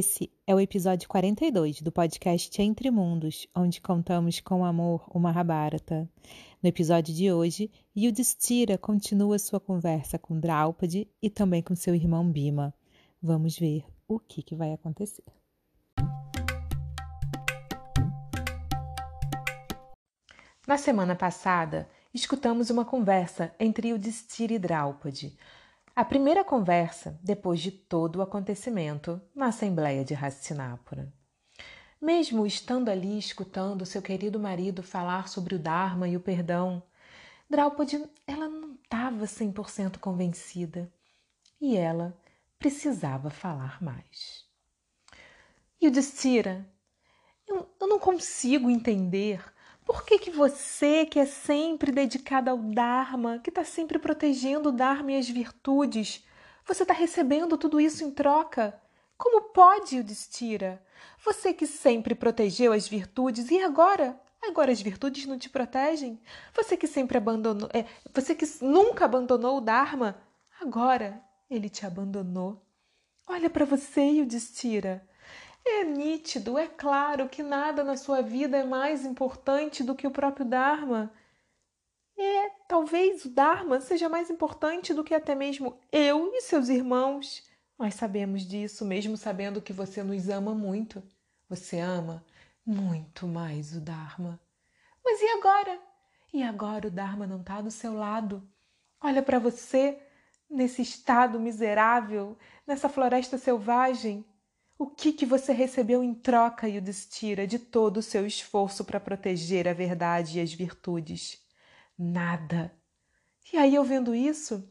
Esse é o episódio 42 do podcast Entre Mundos, onde contamos com amor o Mahabharata. No episódio de hoje, Yudhishthira continua sua conversa com Draupadi e também com seu irmão Bima. Vamos ver o que, que vai acontecer. Na semana passada, escutamos uma conversa entre Yudhishthira e Draupadi, a primeira conversa depois de todo o acontecimento na Assembleia de Hastinapura. Mesmo estando ali escutando seu querido marido falar sobre o Dharma e o perdão, Draupadi ela não estava 100% convencida e ela precisava falar mais. E o Destira, eu, eu não consigo entender por que, que você, que é sempre dedicada ao Dharma, que está sempre protegendo o Dharma e as virtudes, você está recebendo tudo isso em troca? Como pode, Yudhishthira? Você que sempre protegeu as virtudes e agora? Agora as virtudes não te protegem? Você que sempre abandonou, é, você que nunca abandonou o Dharma, agora ele te abandonou. Olha para você, Yudhishthira. É nítido, é claro que nada na sua vida é mais importante do que o próprio Dharma. É, talvez o Dharma seja mais importante do que até mesmo eu e seus irmãos. Nós sabemos disso, mesmo sabendo que você nos ama muito. Você ama muito mais o Dharma. Mas e agora? E agora o Dharma não está do seu lado. Olha para você nesse estado miserável, nessa floresta selvagem. O que, que você recebeu em troca, Yudhishthira, de todo o seu esforço para proteger a verdade e as virtudes? Nada. E aí, eu vendo isso,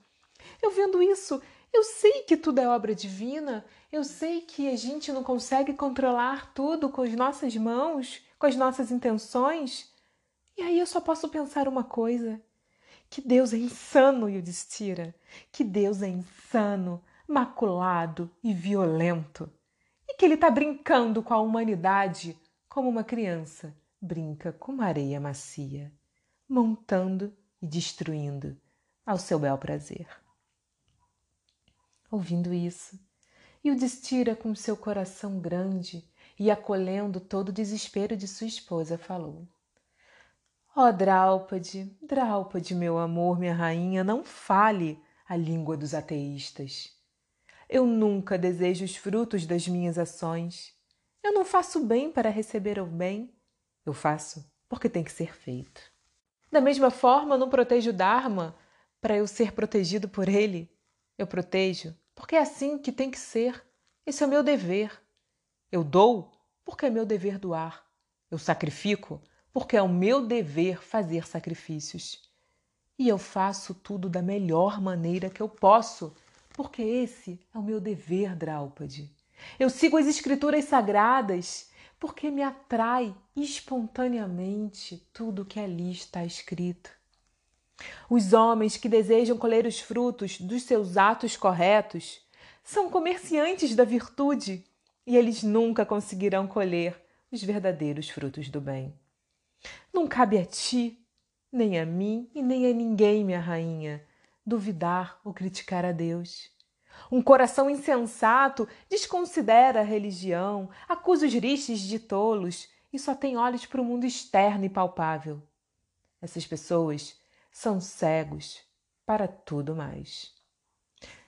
eu vendo isso, eu sei que tudo é obra divina, eu sei que a gente não consegue controlar tudo com as nossas mãos, com as nossas intenções. E aí eu só posso pensar uma coisa: que Deus é insano, Yudhishthira, que Deus é insano, maculado e violento que ele está brincando com a humanidade como uma criança brinca com uma areia macia, montando e destruindo ao seu bel prazer. Ouvindo isso, e o destira com seu coração grande e acolhendo todo o desespero de sua esposa, falou: Ó oh, Draupadi, Draupadi, meu amor, minha rainha, não fale a língua dos ateístas. Eu nunca desejo os frutos das minhas ações. Eu não faço bem para receber o bem. Eu faço porque tem que ser feito. Da mesma forma, eu não protejo o Dharma para eu ser protegido por ele. Eu protejo porque é assim que tem que ser. Esse é o meu dever. Eu dou porque é meu dever doar. Eu sacrifico porque é o meu dever fazer sacrifícios. E eu faço tudo da melhor maneira que eu posso porque esse é o meu dever, Draupadi. Eu sigo as escrituras sagradas porque me atrai espontaneamente tudo que ali está escrito. Os homens que desejam colher os frutos dos seus atos corretos são comerciantes da virtude e eles nunca conseguirão colher os verdadeiros frutos do bem. Não cabe a ti, nem a mim e nem a ninguém, minha rainha, duvidar ou criticar a Deus. Um coração insensato desconsidera a religião, acusa os ristes de tolos e só tem olhos para o mundo externo e palpável. Essas pessoas são cegos para tudo mais.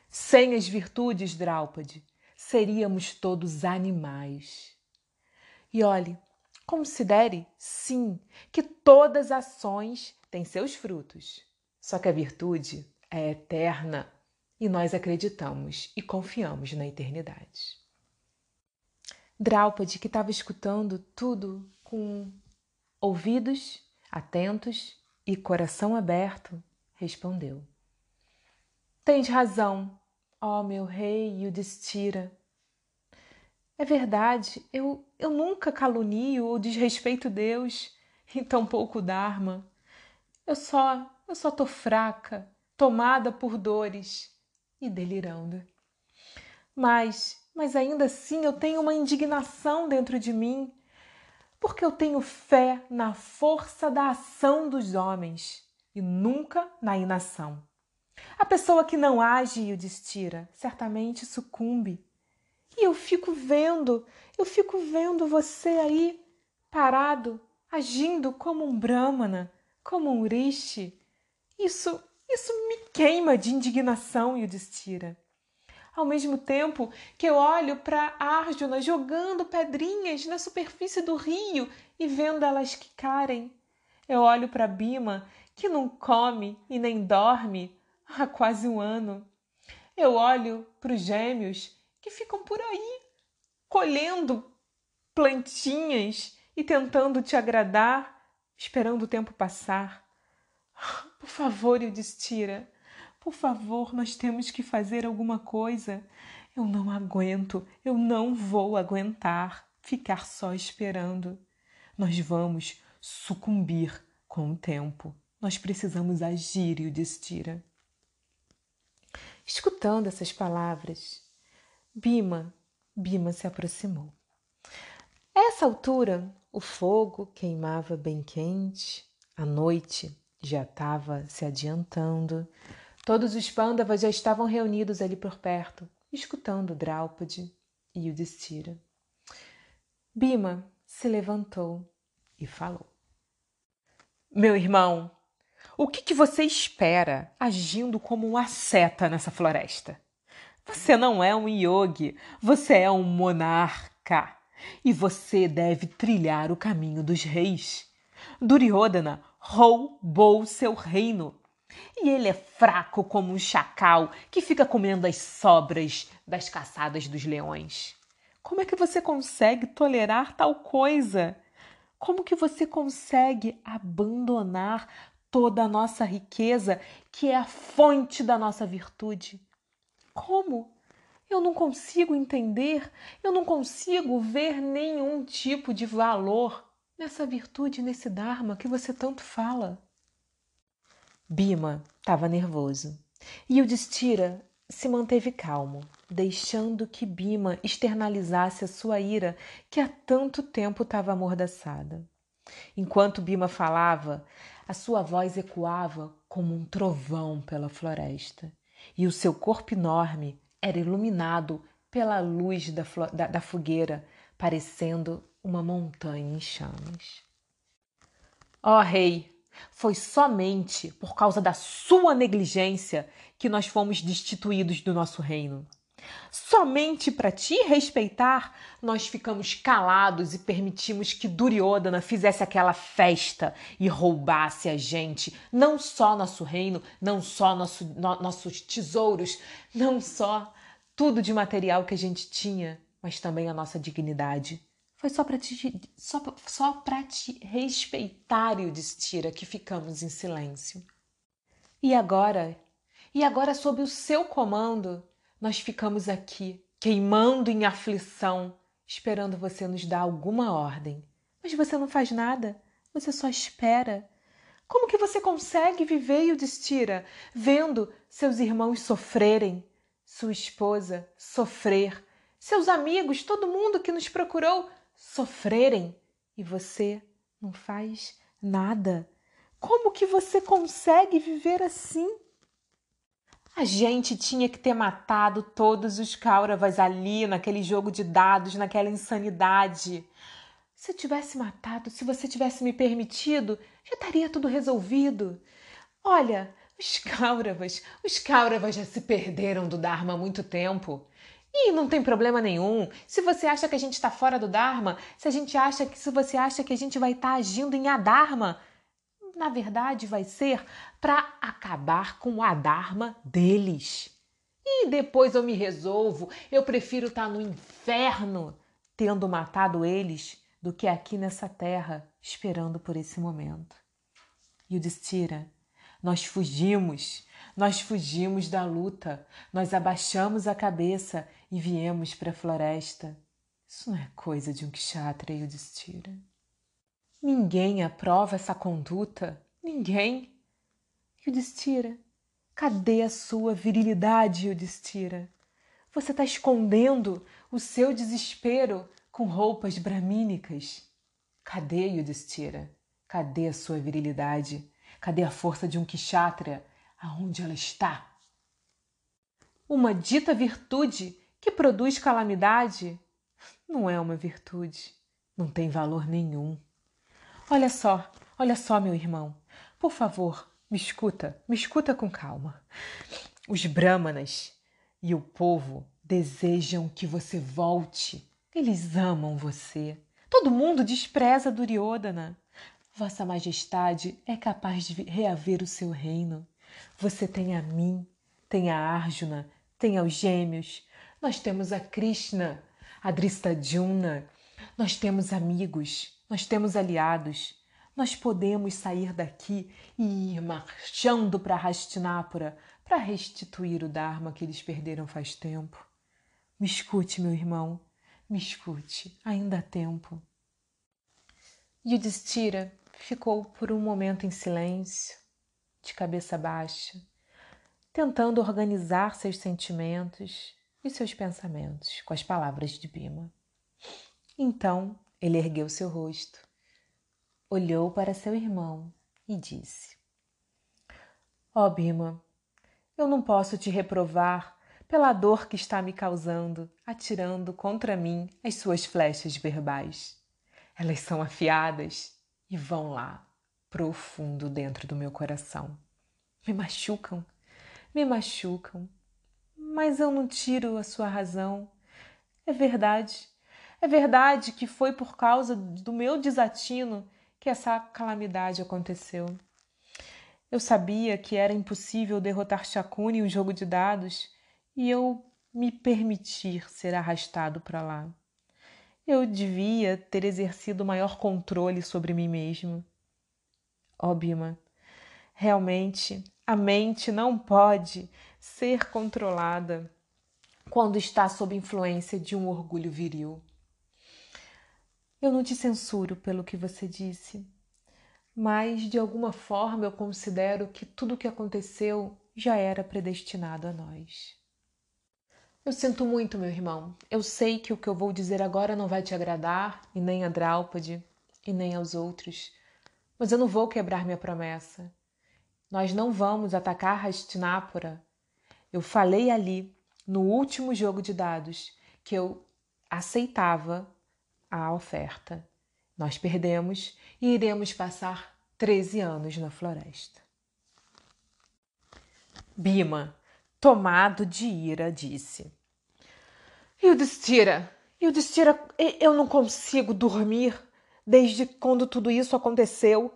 Sem as virtudes, Draupadi, seríamos todos animais. E olhe, considere, sim, que todas ações têm seus frutos. Só que a virtude é eterna e nós acreditamos e confiamos na eternidade. Draupadi, que estava escutando tudo com ouvidos atentos e coração aberto, respondeu: Tens razão, ó meu rei Yudhishthira. É verdade, eu, eu nunca calunio ou desrespeito Deus e tampouco o Dharma. Eu só, eu só tô fraca tomada por dores e delirando. Mas, mas ainda assim eu tenho uma indignação dentro de mim, porque eu tenho fé na força da ação dos homens e nunca na inação. A pessoa que não age e o destira certamente sucumbe. E eu fico vendo, eu fico vendo você aí, parado, agindo como um brahmana, como um rishi. Isso, isso me queima de indignação, Yudhishthira. Ao mesmo tempo que eu olho para Arjuna jogando pedrinhas na superfície do rio e vendo elas quicarem, eu olho para Bima, que não come e nem dorme há quase um ano. Eu olho para os gêmeos que ficam por aí, colhendo plantinhas e tentando te agradar, esperando o tempo passar. Por favor, Yudhishthira, por favor, nós temos que fazer alguma coisa. Eu não aguento, eu não vou aguentar ficar só esperando. Nós vamos sucumbir com o tempo. Nós precisamos agir, Yudhishthira. Escutando essas palavras, Bima, Bima se aproximou. A essa altura, o fogo queimava bem quente, a noite já estava se adiantando. Todos os pândavas já estavam reunidos ali por perto, escutando Draupadi e Yudhishthira. Bima se levantou e falou: Meu irmão, o que, que você espera agindo como um asceta nessa floresta? Você não é um yogi, você é um monarca. E você deve trilhar o caminho dos reis. Duryodhana roubou seu reino. E ele é fraco como um chacal que fica comendo as sobras das caçadas dos leões. Como é que você consegue tolerar tal coisa? Como que você consegue abandonar toda a nossa riqueza, que é a fonte da nossa virtude. Como? Eu não consigo entender, eu não consigo ver nenhum tipo de valor nessa virtude, nesse Dharma que você tanto fala. Bima estava nervoso e o Destira se manteve calmo, deixando que Bima externalizasse a sua ira que há tanto tempo estava amordaçada. Enquanto Bima falava, a sua voz ecoava como um trovão pela floresta, e o seu corpo enorme era iluminado pela luz da, da, da fogueira, parecendo uma montanha em chamas. Ó oh, rei, foi somente por causa da sua negligência que nós fomos destituídos do nosso reino. Somente para te respeitar, nós ficamos calados e permitimos que Duryodhana fizesse aquela festa e roubasse a gente, não só nosso reino, não só nosso, no, nossos tesouros, não só tudo de material que a gente tinha, mas também a nossa dignidade. Foi só para te, só, só te respeitar, Yudhishthira, que ficamos em silêncio. E agora? E agora, sob o seu comando, nós ficamos aqui, queimando em aflição, esperando você nos dar alguma ordem. Mas você não faz nada, você só espera. Como que você consegue viver, Yudhishthira, vendo seus irmãos sofrerem, sua esposa sofrer, seus amigos, todo mundo que nos procurou sofrerem e você não faz nada? Como que você consegue viver assim? A gente tinha que ter matado todos os Kauravas ali, naquele jogo de dados, naquela insanidade. Se eu tivesse matado, se você tivesse me permitido, já estaria tudo resolvido. Olha, os Kauravas, os Kauravas já se perderam do Dharma há muito tempo. E não tem problema nenhum. Se você acha que a gente está fora do Dharma, se a gente acha que se você acha que a gente vai estar tá agindo em Adharma, na verdade vai ser para acabar com a dharma deles. E depois eu me resolvo, eu prefiro estar tá no inferno tendo matado eles do que aqui nessa terra esperando por esse momento. E o Destira, nós fugimos, nós fugimos da luta, nós abaixamos a cabeça e viemos para a floresta. Isso não é coisa de um kshatriya, Yudhishthira. Ninguém aprova essa conduta. Ninguém. Yudhishthira, cadê a sua virilidade, Yudhishthira? Você está escondendo o seu desespero com roupas bramínicas. Cadê, Yudhishthira? Cadê a sua virilidade? Cadê a força de um kshatriya? Aonde ela está? Uma dita virtude que produz calamidade, não é uma virtude, não tem valor nenhum. Olha só, olha só, meu irmão, por favor, me escuta, me escuta com calma. Os Brahmanas e o povo desejam que você volte. Eles amam você. Todo mundo despreza Duryodhana. Vossa Majestade é capaz de reaver o seu reino. Você tem a mim, tem a Arjuna, tem aos gêmeos. Nós temos a Krishna, a Dristadjuna. Nós temos amigos, nós temos aliados. Nós podemos sair daqui e ir marchando para Hastinapura para restituir o Dharma que eles perderam faz tempo. Me escute, meu irmão, me escute, ainda há tempo. Yudhishthira ficou por um momento em silêncio, de cabeça baixa, tentando organizar seus sentimentos e seus pensamentos com as palavras de Bima. Então ele ergueu seu rosto, olhou para seu irmão e disse: Ó oh, Bima, eu não posso te reprovar pela dor que está me causando, atirando contra mim as suas flechas verbais. Elas são afiadas e vão lá, profundo dentro do meu coração. Me machucam, me machucam, mas eu não tiro a sua razão. É verdade, é verdade que foi por causa do meu desatino que essa calamidade aconteceu. Eu sabia que era impossível derrotar Shakuni em um jogo de dados e eu me permitir ser arrastado para lá. Eu devia ter exercido maior controle sobre mim mesmo. Ó, oh, Bima, realmente a mente não pode ser controlada quando está sob influência de um orgulho viril. Eu não te censuro pelo que você disse, mas de alguma forma eu considero que tudo o que aconteceu já era predestinado a nós. Eu sinto muito, meu irmão. Eu sei que o que eu vou dizer agora não vai te agradar, e nem a Draupadi, e nem aos outros. Mas eu não vou quebrar minha promessa. Nós não vamos atacar Hastinapura. Eu falei ali, no último jogo de dados, que eu aceitava a oferta. Nós perdemos e iremos passar 13 anos na floresta. Bima tomado de ira, disse: Yudhishthira, Yudhishthira, eu não consigo dormir desde quando tudo isso aconteceu.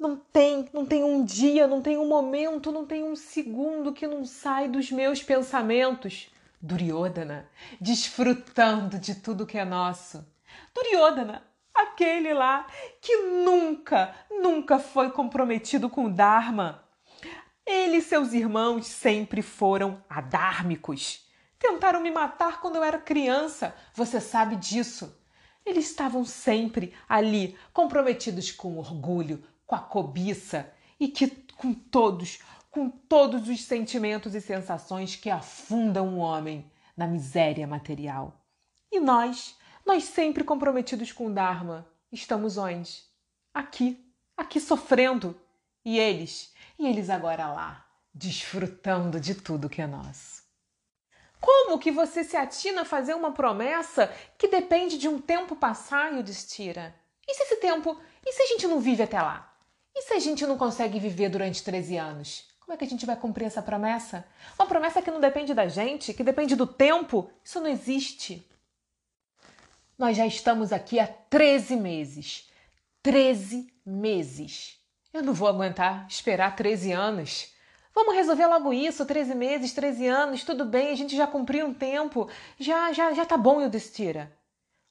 Não tem, não tem um dia, não tem um momento, não tem um segundo que não sai dos meus pensamentos. Duryodhana, desfrutando de tudo que é nosso. Duryodhana, aquele lá que nunca, nunca foi comprometido com o Dharma. Ele e seus irmãos sempre foram adármicos. Tentaram me matar quando eu era criança, você sabe disso. Eles estavam sempre ali, comprometidos com orgulho, com a cobiça e que com todos, com todos os sentimentos e sensações que afundam um homem na miséria material. E nós, nós sempre comprometidos com o Dharma, estamos onde? Aqui, aqui sofrendo. E eles, e eles agora lá, desfrutando de tudo que é nosso. Como que você se atina a fazer uma promessa que depende de um tempo passar, Yudhishthira? E se esse tempo, e se a gente não vive até lá? E se a gente não consegue viver durante 13 anos? Como é que a gente vai cumprir essa promessa? Uma promessa que não depende da gente, que depende do tempo? Isso não existe. Nós já estamos aqui há 13 meses. 13 meses. Eu não vou aguentar esperar 13 anos. Vamos resolver logo isso, 13 meses, 13 anos, tudo bem, a gente já cumpriu um tempo, já já já tá bom, Yudhishthira.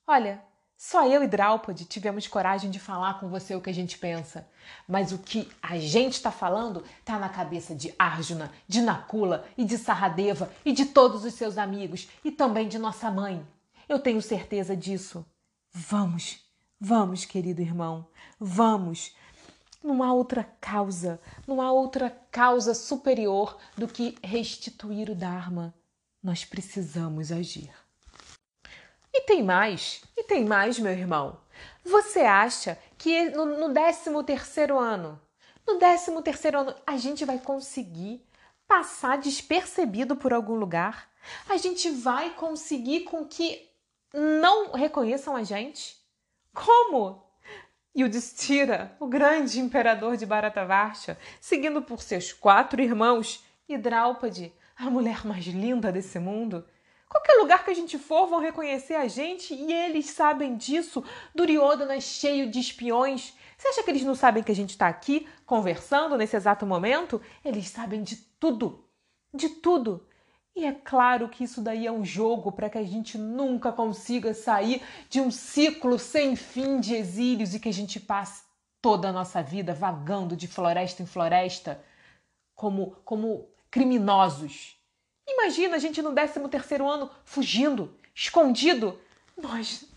Olha, só eu e Draupadi tivemos coragem de falar com você o que a gente pensa. Mas o que a gente está falando está na cabeça de Arjuna, de Nakula e de Saradeva e de todos os seus amigos e também de nossa mãe. Eu tenho certeza disso. Vamos, vamos, querido irmão, vamos. Não há outra causa, não há outra causa superior do que restituir o Dharma. Nós precisamos agir. E tem mais, e tem mais, meu irmão. Você acha que no, no 13 terceiro ano, no 13 terceiro ano, a gente vai conseguir passar despercebido por algum lugar? A gente vai conseguir com que não reconheçam a gente? Como? Yudhishthira, o grande imperador de Bharatavarsha, seguindo por seus quatro irmãos, e Draupadi, a mulher mais linda desse mundo. Qualquer lugar que a gente for vão reconhecer a gente e eles sabem disso. Duryodhana é cheio de espiões. Você acha que eles não sabem que a gente está aqui conversando nesse exato momento? Eles sabem de tudo. De tudo. E é claro que isso daí é um jogo para que a gente nunca consiga sair de um ciclo sem fim de exílios e que a gente passe toda a nossa vida vagando de floresta em floresta como, como criminosos. Imagina a gente no 13 terceiro ano fugindo, escondido. Nós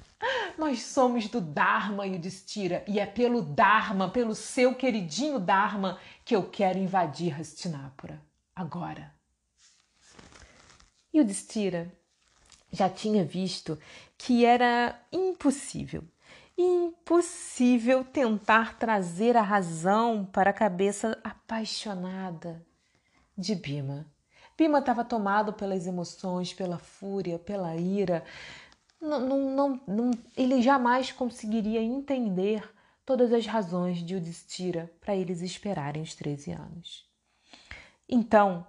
nós somos do Dharma e o Destira, e é pelo Dharma, pelo seu queridinho Dharma, que eu quero invadir Hastinapura. Agora. E o Destira já tinha visto que era impossível, impossível tentar trazer a razão para a cabeça apaixonada de Bima. Bima estava tomado pelas emoções, pela fúria, pela ira. Não, não, não, ele jamais conseguiria entender todas as razões de Udistira para eles esperarem os 13 anos. Então,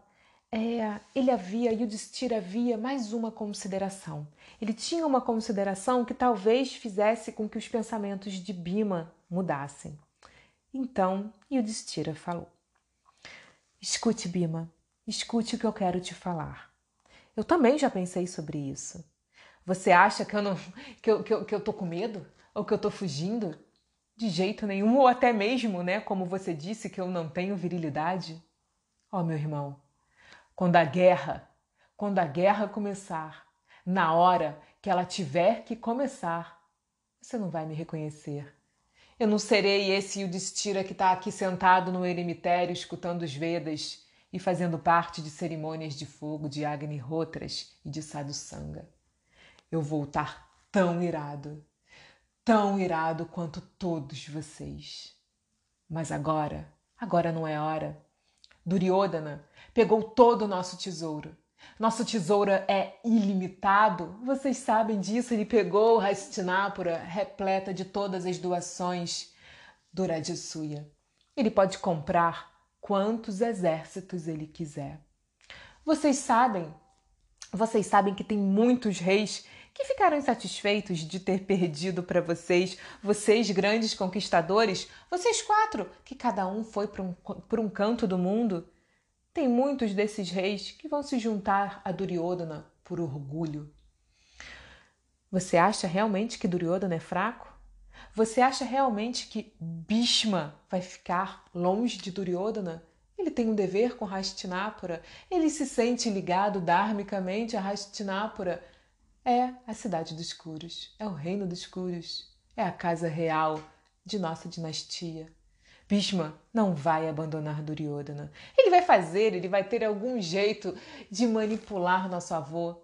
é, ele havia, Yudhishthira havia mais uma consideração. Ele tinha uma consideração que talvez fizesse com que os pensamentos de Bima mudassem. Então, Yudhishthira falou: Escute, Bima, escute o que eu quero te falar. Eu também já pensei sobre isso. Você acha que eu não que eu, que eu, que eu tô com medo? Ou que eu tô fugindo? De jeito nenhum, ou até mesmo, né, como você disse, que eu não tenho virilidade? Ó, oh, meu irmão, quando a guerra, quando a guerra começar, na hora que ela tiver que começar, você não vai me reconhecer. Eu não serei esse Yudhishthira que está aqui sentado no eremitério escutando os Vedas e fazendo parte de cerimônias de fogo de Agni Rotras e de Sadhusanga. Eu vou estar tão irado, tão irado quanto todos vocês. Mas agora, agora não é hora. Duryodhana pegou todo o nosso tesouro. Nosso tesouro é ilimitado, vocês sabem disso. Ele pegou Hastinapura repleta de todas as doações do Rajasuya. Ele pode comprar quantos exércitos ele quiser. Vocês sabem, vocês sabem que tem muitos reis que ficaram insatisfeitos de ter perdido para vocês, vocês grandes conquistadores, vocês quatro, que cada um foi para um, um canto do mundo. Tem muitos desses reis que vão se juntar a Duryodhana por orgulho. Você acha realmente que Duryodhana é fraco? Você acha realmente que Bhishma vai ficar longe de Duryodhana? Ele tem um dever com Hastinapura. Ele se sente ligado dharmicamente a Hastinapura. É a cidade dos Kuros, é o reino dos Kuros, é a casa real de nossa dinastia. Bhishma não vai abandonar Duryodhana. Ele vai fazer, ele vai ter algum jeito de manipular nosso avô,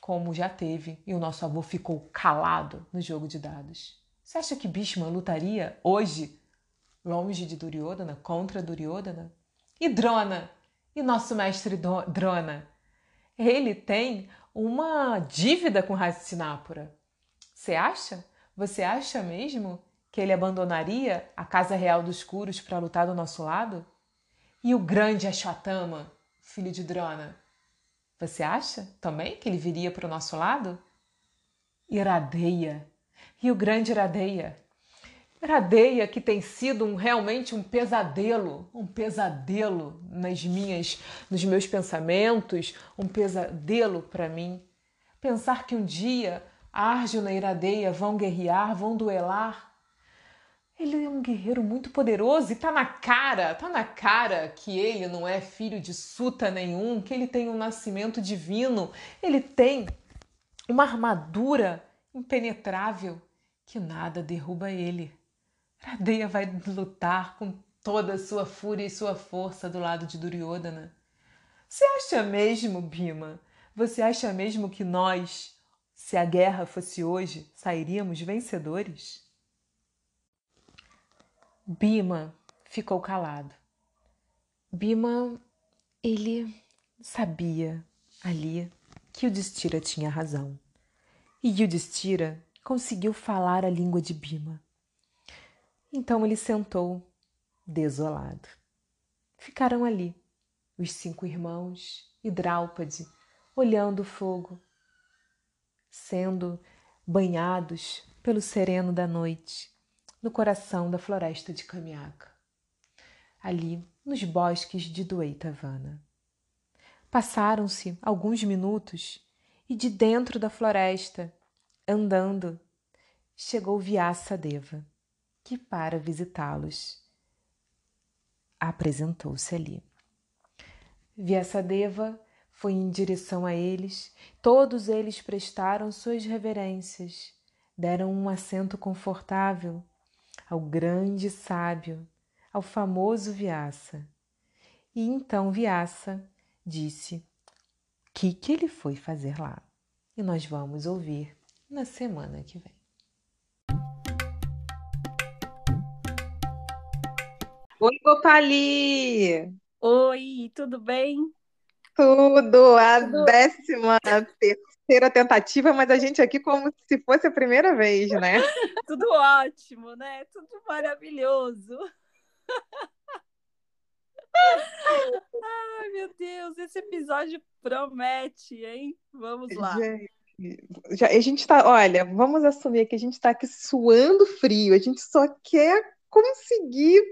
como já teve, e o nosso avô ficou calado no jogo de dados. Você acha que Bhishma lutaria hoje, longe de Duryodhana, contra Duryodhana? E Drona? E nosso mestre Drona? Ele tem uma dívida com Hastinapura. Você acha? Você acha mesmo que ele abandonaria a casa real dos Kuros para lutar do nosso lado? E o grande Ashwatthama, filho de Drona? Você acha também que ele viria para o nosso lado? Iradeia. E o grande Iradeia? Iradeia que tem sido um, realmente um pesadelo, um pesadelo nas minhas, nos meus pensamentos, um pesadelo para mim. Pensar que um dia Arjuna e Iradeia vão guerrear, vão duelar ele é um guerreiro muito poderoso e tá na cara, tá na cara que ele não é filho de suta nenhum, que ele tem um nascimento divino, ele tem uma armadura impenetrável que nada derruba ele. Radeia vai lutar com toda a sua fúria e sua força do lado de Duryodhana. Você acha mesmo, Bima? Você acha mesmo que nós, se a guerra fosse hoje, sairíamos vencedores? Bima ficou calado. Bima, ele sabia ali que Yudhishthira tinha razão. E Yudhishthira conseguiu falar a língua de Bima. Então ele sentou, desolado. Ficaram ali, os cinco irmãos e Draupadi, olhando o fogo, sendo banhados pelo sereno da noite, no coração da floresta de Kamiaka, ali nos bosques de Dueitavana. Passaram-se alguns minutos e de dentro da floresta, andando, chegou Vyasadeva, que para visitá-los apresentou-se ali. Vyasadeva foi em direção a eles, todos eles prestaram suas reverências, deram um assento confortável ao grande sábio, ao famoso Vyasa. E então Vyasa disse: que, que ele foi fazer lá? E nós vamos ouvir na semana que vem. Oi, Gopali! Oi, tudo bem? Tudo, a tudo. décima terceira tentativa, mas a gente aqui como se fosse a primeira vez, né? tudo ótimo, né? Tudo maravilhoso. Ai, meu Deus, esse episódio promete, hein? Vamos lá. Gente, já, a gente tá, olha, vamos assumir que a gente está aqui suando frio, a gente só quer conseguir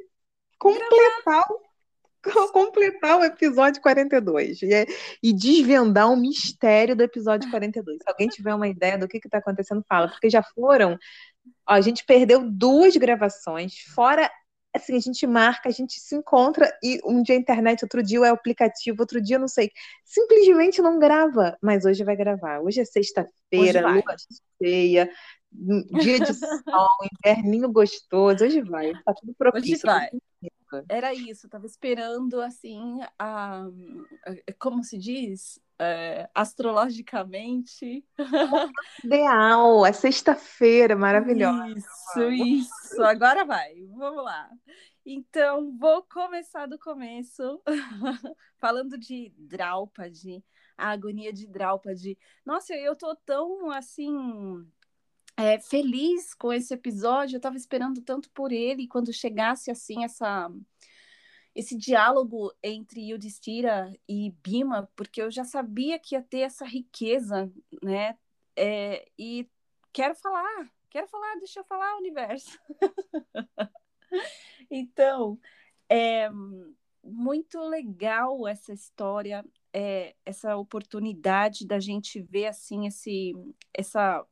completar o completar o episódio 42 e, é, e desvendar o mistério do episódio 42. Se alguém tiver uma ideia do que está acontecendo, fala, porque já foram. Ó, a gente perdeu duas gravações, fora assim, a gente marca, a gente se encontra e um dia a internet, outro dia é o aplicativo, outro dia não sei. Simplesmente não grava, mas hoje vai gravar. Hoje é sexta-feira, lua cheia, dia de sol, inverninho gostoso. Hoje vai, tá tudo propício. Hoje vai. Era isso, tava esperando assim, a, como se diz? É, astrologicamente. Ideal, é sexta-feira, maravilhosa. Isso, isso. Agora vai, vamos lá. Então, vou começar do começo, falando de Draupadi, a agonia de Draupadi. Nossa, eu tô tão assim é, feliz com esse episódio. Eu estava esperando tanto por ele quando chegasse assim essa esse diálogo entre Yudhishthira e Bima, porque eu já sabia que ia ter essa riqueza, né? É, e quero falar, quero falar, deixa eu falar, universo. então, é muito legal essa história, é, essa oportunidade da gente ver assim esse, essa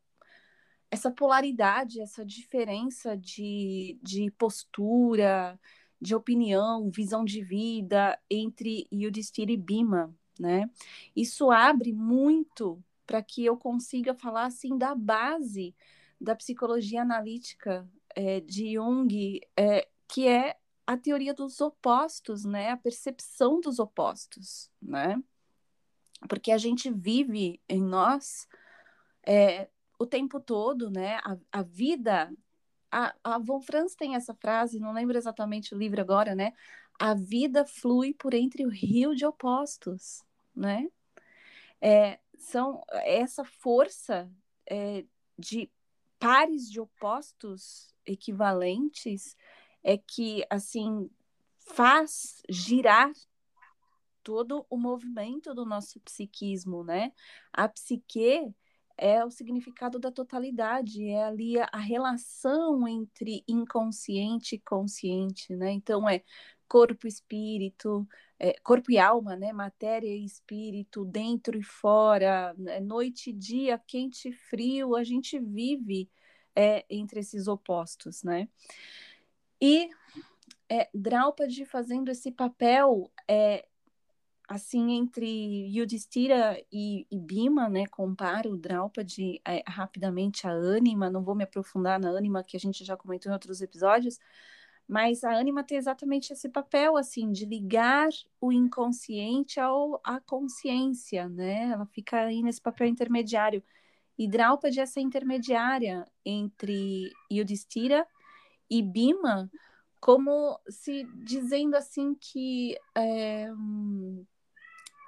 essa polaridade, essa diferença de, de postura, de opinião, visão de vida entre Yudhishthira e Bima, né? Isso abre muito para que eu consiga falar assim da base da psicologia analítica é, de Jung, é, que é a teoria dos opostos, né? A percepção dos opostos, né? Porque a gente vive em nós é, o tempo todo, né? A, a vida. A, a Von Franz tem essa frase, não lembro exatamente o livro agora, né? A vida flui por entre o rio de opostos, né? É, são essa força é, de pares de opostos equivalentes é que assim faz girar todo o movimento do nosso psiquismo, né? A psique é o significado da totalidade, é ali a, relação entre inconsciente e consciente, né? Então é corpo espírito, é, corpo e alma, né? Matéria e espírito, dentro e fora, né? noite e dia, quente e frio, a gente vive é, entre esses opostos, né? E é, Draupadi fazendo esse papel é, assim, entre Yudhishthira e, e Bima, né, comparo Draupadi é, rapidamente a Anima, não vou me aprofundar na Anima, que a gente já comentou em outros episódios, mas a Anima tem exatamente esse papel, assim, de ligar o inconsciente ao, à consciência, né, ela fica aí nesse papel intermediário, e Draupadi é essa intermediária entre Yudhishthira e Bima, como se dizendo assim que é,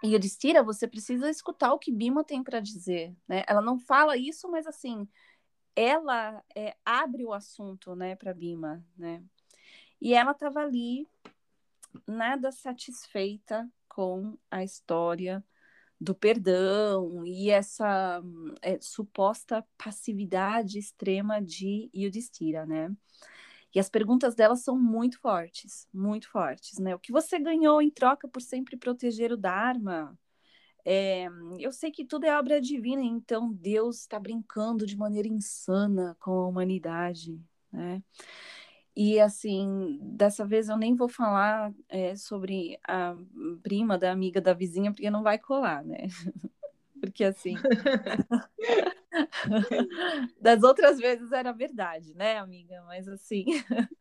Yudhishthira, você precisa escutar o que Bima tem para dizer, né? Ela não fala isso, mas assim, ela é, abre o assunto, né, para Bima, né? E ela estava ali, nada satisfeita com a história do perdão e essa é, suposta passividade extrema de Yudhishthira, né? E as perguntas dela são muito fortes, muito fortes, né? O que você ganhou em troca por sempre proteger o Dharma? É, eu sei que tudo é obra divina, então Deus está brincando de maneira insana com a humanidade, né? E assim, dessa vez eu nem vou falar é, sobre a prima da amiga da vizinha, porque não vai colar, né? porque assim. das outras vezes era verdade, né, amiga? Mas assim.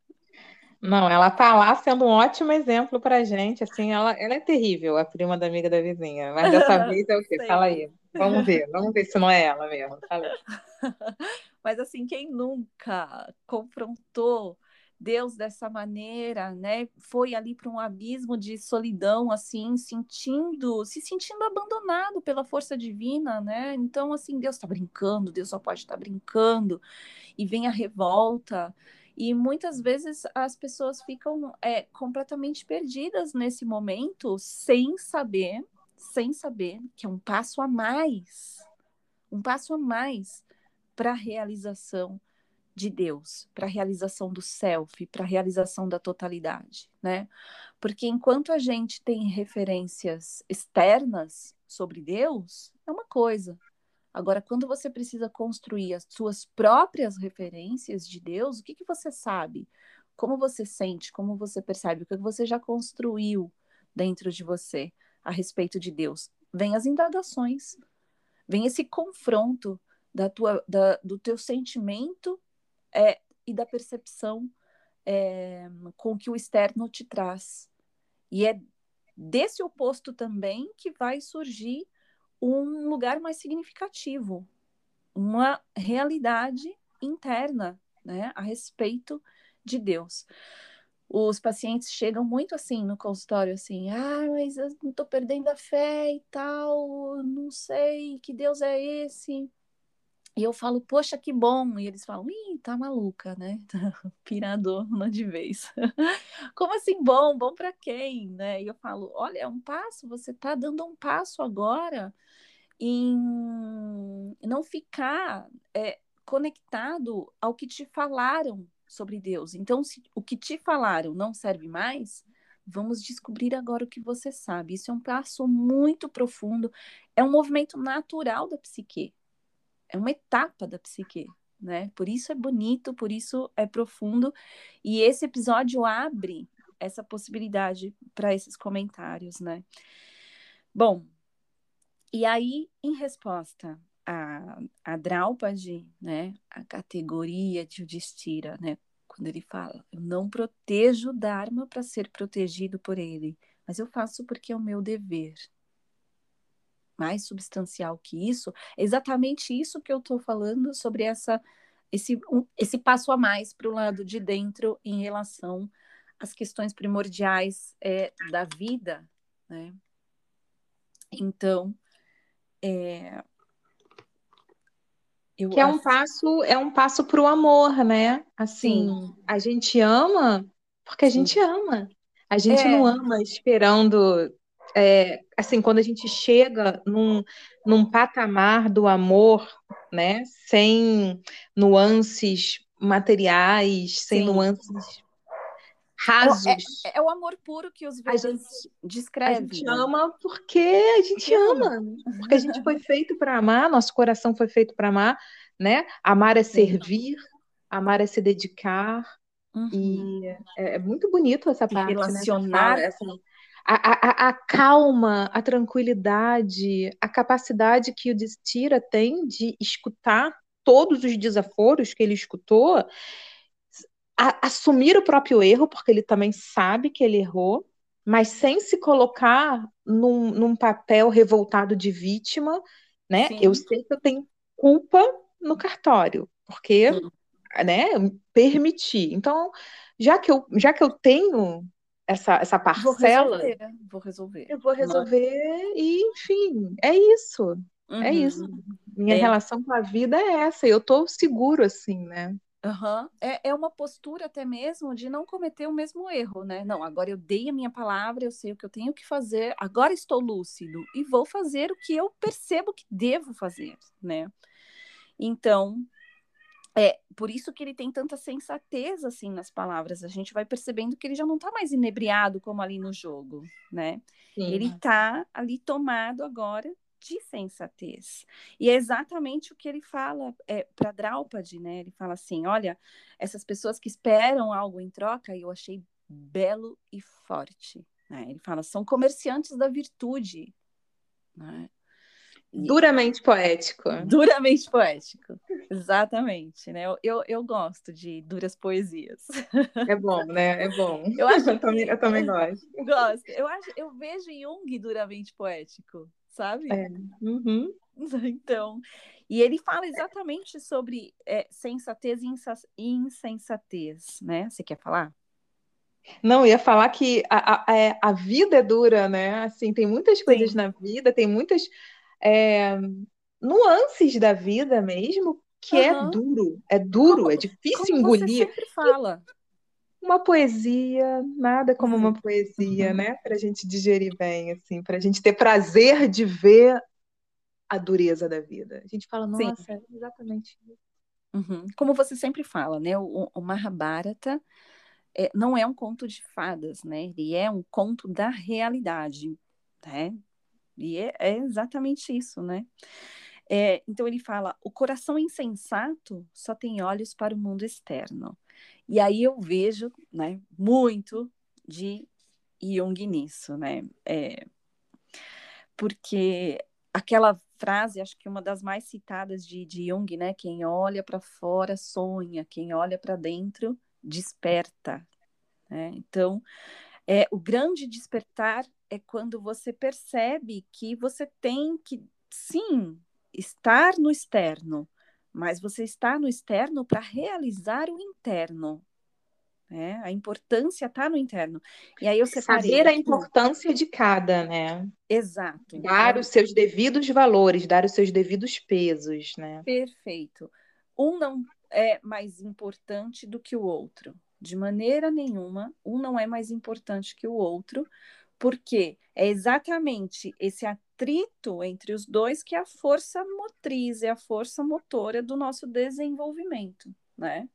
Não, ela tá lá sendo um ótimo exemplo pra gente, assim, ela, ela é terrível, a prima da amiga da vizinha, mas dessa vez é o quê? Sei. Fala aí, vamos ver, vamos ver se não é ela mesmo, fala Mas assim, quem nunca confrontou Deus dessa maneira, né? Foi ali para um abismo de solidão, assim, sentindo, se sentindo abandonado pela força divina, né? Então, assim, Deus está brincando, Deus só pode estar tá brincando, e vem a revolta. E muitas vezes as pessoas ficam é, completamente perdidas nesse momento, sem saber, sem saber que é um passo a mais, um passo a mais para a realização de Deus, para a realização do self, para a realização da totalidade, né? Porque enquanto a gente tem referências externas sobre Deus, é uma coisa. Agora, quando você precisa construir as suas próprias referências de Deus, o que, que você sabe? Como você sente? Como você percebe? O que você já construiu dentro de você a respeito de Deus? Vem as indagações, vem esse confronto da tua, da, do teu sentimento é, e da percepção é, com que o externo te traz. E é desse oposto também que vai surgir um lugar mais significativo, uma realidade interna né, a respeito de Deus. Os pacientes chegam muito assim no consultório, assim, ah, mas eu não estou perdendo a fé e tal, não sei que Deus é esse. E eu falo, poxa, que bom. E eles falam, ih, tá maluca, né? Piradona de vez. Como assim bom? Bom para quem, né? E eu falo, olha, é um passo, você tá dando um passo agora em não ficar é, conectado ao que te falaram sobre Deus. Então, se o que te falaram não serve mais, vamos descobrir agora o que você sabe. Isso é um passo muito profundo, é um movimento natural da psique é uma etapa da psique, né? Por isso é bonito, por isso é profundo, e esse episódio abre essa possibilidade para esses comentários, né? Bom, e aí, em resposta a, a Draupadi, né, a categoria de Yudhishthira, né, quando ele fala, eu não protejo o Dharma para ser protegido por ele, mas eu faço porque é o meu dever, mais substancial que isso, é exatamente isso que eu estou falando sobre essa, esse, um, esse passo a mais para o lado de dentro em relação às questões primordiais é, da vida, né? Então, é, eu que é um passo é um passo para o amor, né? Assim, Sim. a gente ama porque a Sim. gente ama. A gente é. não ama esperando é, assim, quando a gente chega num, num patamar do amor, né, sem nuances materiais, sem Sim. nuances rasos. É, é, o amor puro que os Vedas descrevem. A gente ama porque a gente ama, porque a gente foi feito para amar, nosso coração foi feito para amar, né? Amar é servir, amar é se dedicar. Uhum. E é, é, muito bonito essa parte, né, relacionar, né? Essa, a, a, a, calma, a tranquilidade, a capacidade que o Destira tem de escutar todos os desaforos que ele escutou, a, assumir o próprio erro, porque ele também sabe que ele errou, mas sem se colocar num, num papel revoltado de vítima, né? Sim. Eu sei que eu tenho culpa no cartório, porque, Sim. né, permiti. Então, já que eu, já que eu tenho essa, essa parcela. Vou resolver, vou resolver. Eu vou resolver e, enfim, é isso. Uhum. É isso. Minha é. relação com a vida é essa. Eu tô seguro, assim, né? Uhum. É, é uma postura até mesmo de não cometer o mesmo erro, né? Não, agora eu dei a minha palavra, eu sei o que eu tenho que fazer, agora estou lúcido e vou fazer o que eu percebo que devo fazer, né? Então, é por isso que ele tem tanta sensatez assim nas palavras. A gente vai percebendo que ele já não está mais inebriado como ali no jogo, né? Sim. Ele está ali tomado agora de sensatez. E é exatamente o que ele fala é, para Draupadi, né? Ele fala assim: olha, essas pessoas que esperam algo em troca, eu achei belo e forte. Né? Ele fala, são comerciantes da virtude. Né? Duramente poético. Duramente poético, exatamente, né? Eu, eu, gosto de duras poesias. É bom, né? É bom. Eu, acho eu, também, eu também gosto. Gosto. Eu, acho, eu vejo Jung duramente poético, sabe? É. Uhum. Então, e ele fala exatamente sobre é, sensatez e insensatez, né? Você quer falar? Não, ia falar que a, a, é, a vida é dura, né? Assim, tem muitas coisas Sim. na vida, tem muitas é, nuances da vida mesmo que uhum. é duro, é duro, como, é difícil como engolir. Você sempre fala. Uma poesia, nada como uma poesia, uhum. né? Para a gente digerir bem, assim, para a gente ter prazer de ver a dureza da vida. A gente fala, nossa, Sim. é exatamente isso. Uhum. Como você sempre fala, né? O, o Mahabharata é, não é um conto de fadas, né? Ele é um conto da realidade, né? E é, é exatamente isso, né? É, então ele fala: o coração insensato só tem olhos para o mundo externo. E aí eu vejo, né, muito de Jung nisso, né? É, porque aquela frase, acho que uma das mais citadas de, de Jung, né? Quem olha para fora sonha, quem olha para dentro desperta. Né? Então, é, o grande despertar é quando você percebe que você tem que, sim, estar no externo, mas você está no externo para realizar o interno. Né? A importância está no interno. E aí eu separei Saber a importância de cada, né? Exato. Dar os seus devidos valores, dar os seus devidos pesos, né? Perfeito. Um não é mais importante do que o outro. De maneira nenhuma, um não é mais importante que o outro, porque é exatamente esse atrito entre os dois que é a força motriz, é a força motora do nosso desenvolvimento, né?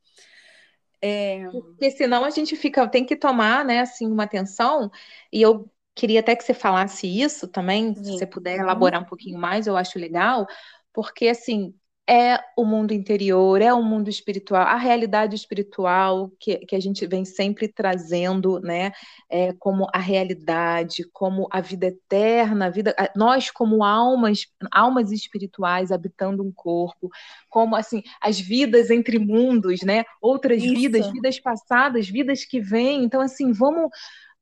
É... Porque senão a gente fica, tem que tomar, né, assim, uma atenção, e eu queria até que você falasse isso também, Sim. se você puder elaborar um pouquinho mais, eu acho legal, porque assim, é o mundo interior, é o mundo espiritual, a realidade espiritual que, que a gente vem sempre trazendo, né, é, como a realidade, como a vida eterna, a vida, nós como almas, almas espirituais habitando um corpo, como assim as vidas entre mundos, né, outras Isso. vidas, vidas passadas, vidas que vêm. Então assim, vamos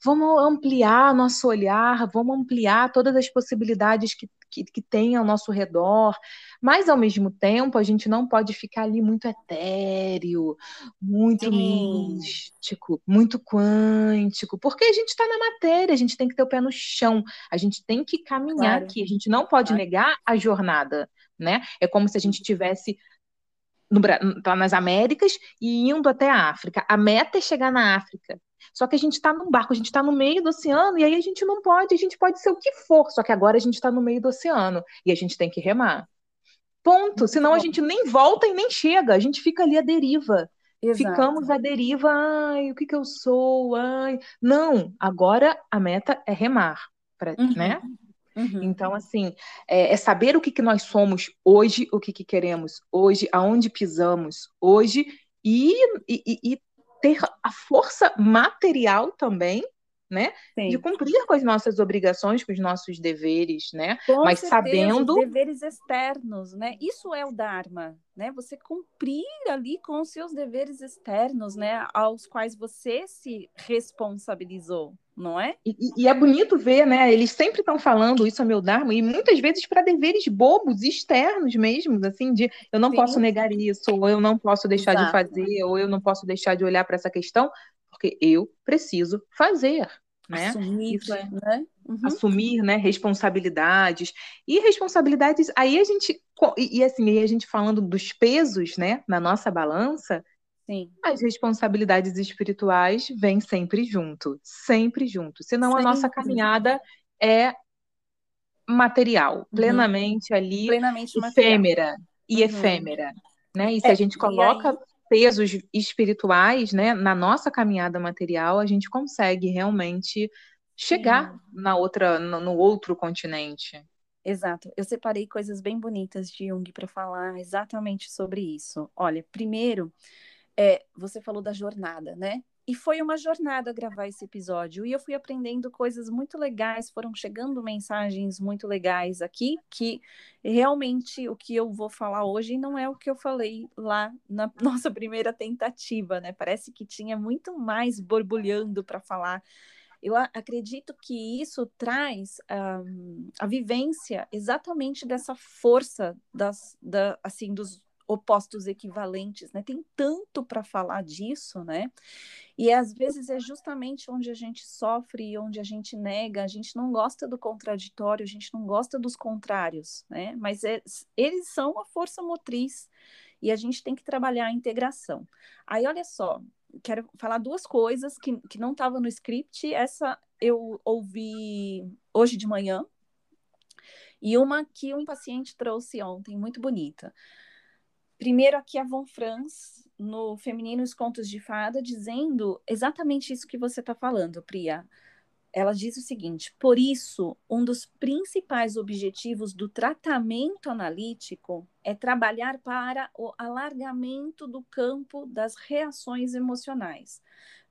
vamos ampliar nosso olhar, vamos ampliar todas as possibilidades que, que, que tem ao nosso redor, mas ao mesmo tempo a gente não pode ficar ali muito etéreo, muito Sim. místico, muito quântico, porque a gente está na matéria, a gente tem que ter o pé no chão, a gente tem que caminhar claro. aqui, a gente não pode claro. negar a jornada, né? É como se a gente tivesse no, tá nas Américas e indo até a África. A meta é chegar na África. Só que a gente está num barco, a gente está no meio do oceano, e aí a gente não pode, a gente pode ser o que for, só que agora a gente está no meio do oceano e a gente tem que remar. Ponto. Senão a gente nem volta e nem chega, a gente fica ali à deriva. Exato. Ficamos à deriva, ai, o que que eu sou? Ai. Não, agora a meta é remar, pra, uhum. né? Uhum. Então, assim, é, é, saber o que, que nós somos hoje, o que, que queremos hoje, aonde pisamos hoje, e, e, e ter a força material também, né? Sim. De cumprir com as nossas obrigações, com os nossos deveres, né? Com Mas certeza, sabendo. Os deveres externos, né? Isso é o Dharma, né? Você cumprir ali com os seus deveres externos, né? Aos quais você se responsabilizou não é? E, e, é bonito ver, né? Eles sempre estão falando isso é meu Dharma, e muitas vezes para deveres bobos, externos mesmo, assim, de eu não Sim. posso negar isso, ou eu não posso deixar Exato. de fazer, ou eu não posso deixar de olhar para essa questão, porque eu preciso fazer. Né? Assumir, Isso né? Uhum. assumir né, responsabilidades. E responsabilidades, aí a gente, e, e assim, aí a gente falando dos pesos né, na nossa balança, Sim. as responsabilidades espirituais vêm sempre junto, sempre junto. Senão a nossa Sempre. caminhada é material, plenamente ali, Plenamente material. efêmera e Uhum. efêmera. Né? E se É, a gente coloca aí- pesos espirituais né, na nossa caminhada material, a gente consegue realmente chegar Sim. na outra, no, no outro continente. Exato. Eu separei coisas bem bonitas de Jung para falar exatamente sobre isso. Olha, primeiro, é, você falou da jornada, né? E foi uma jornada gravar esse episódio. E eu fui aprendendo coisas muito legais, foram chegando mensagens muito legais aqui, que realmente o que eu vou falar hoje não é o que eu falei lá na nossa primeira tentativa, né? Parece que tinha muito mais borbulhando para falar. Eu acredito que isso traz ahm, a vivência exatamente dessa força das, da, assim, dos opostos equivalentes, né? Tem tanto para falar disso, né? E às vezes é justamente onde a gente sofre onde a gente nega, a gente não gosta do contraditório, a gente não gosta dos contrários, né? Mas é- eles são a força motriz e a gente tem que trabalhar a integração. Aí, olha só, quero falar duas coisas que, que não estavam no script. Essa eu ouvi hoje de manhã, e uma que um paciente trouxe ontem, muito bonita. Primeiro, aqui a Von Franz, no Feminino Os Contos de Fada, dizendo exatamente isso que você está falando, Priya. Ela diz o seguinte: por isso, um dos principais objetivos do tratamento analítico é trabalhar para o alargamento do campo das reações emocionais,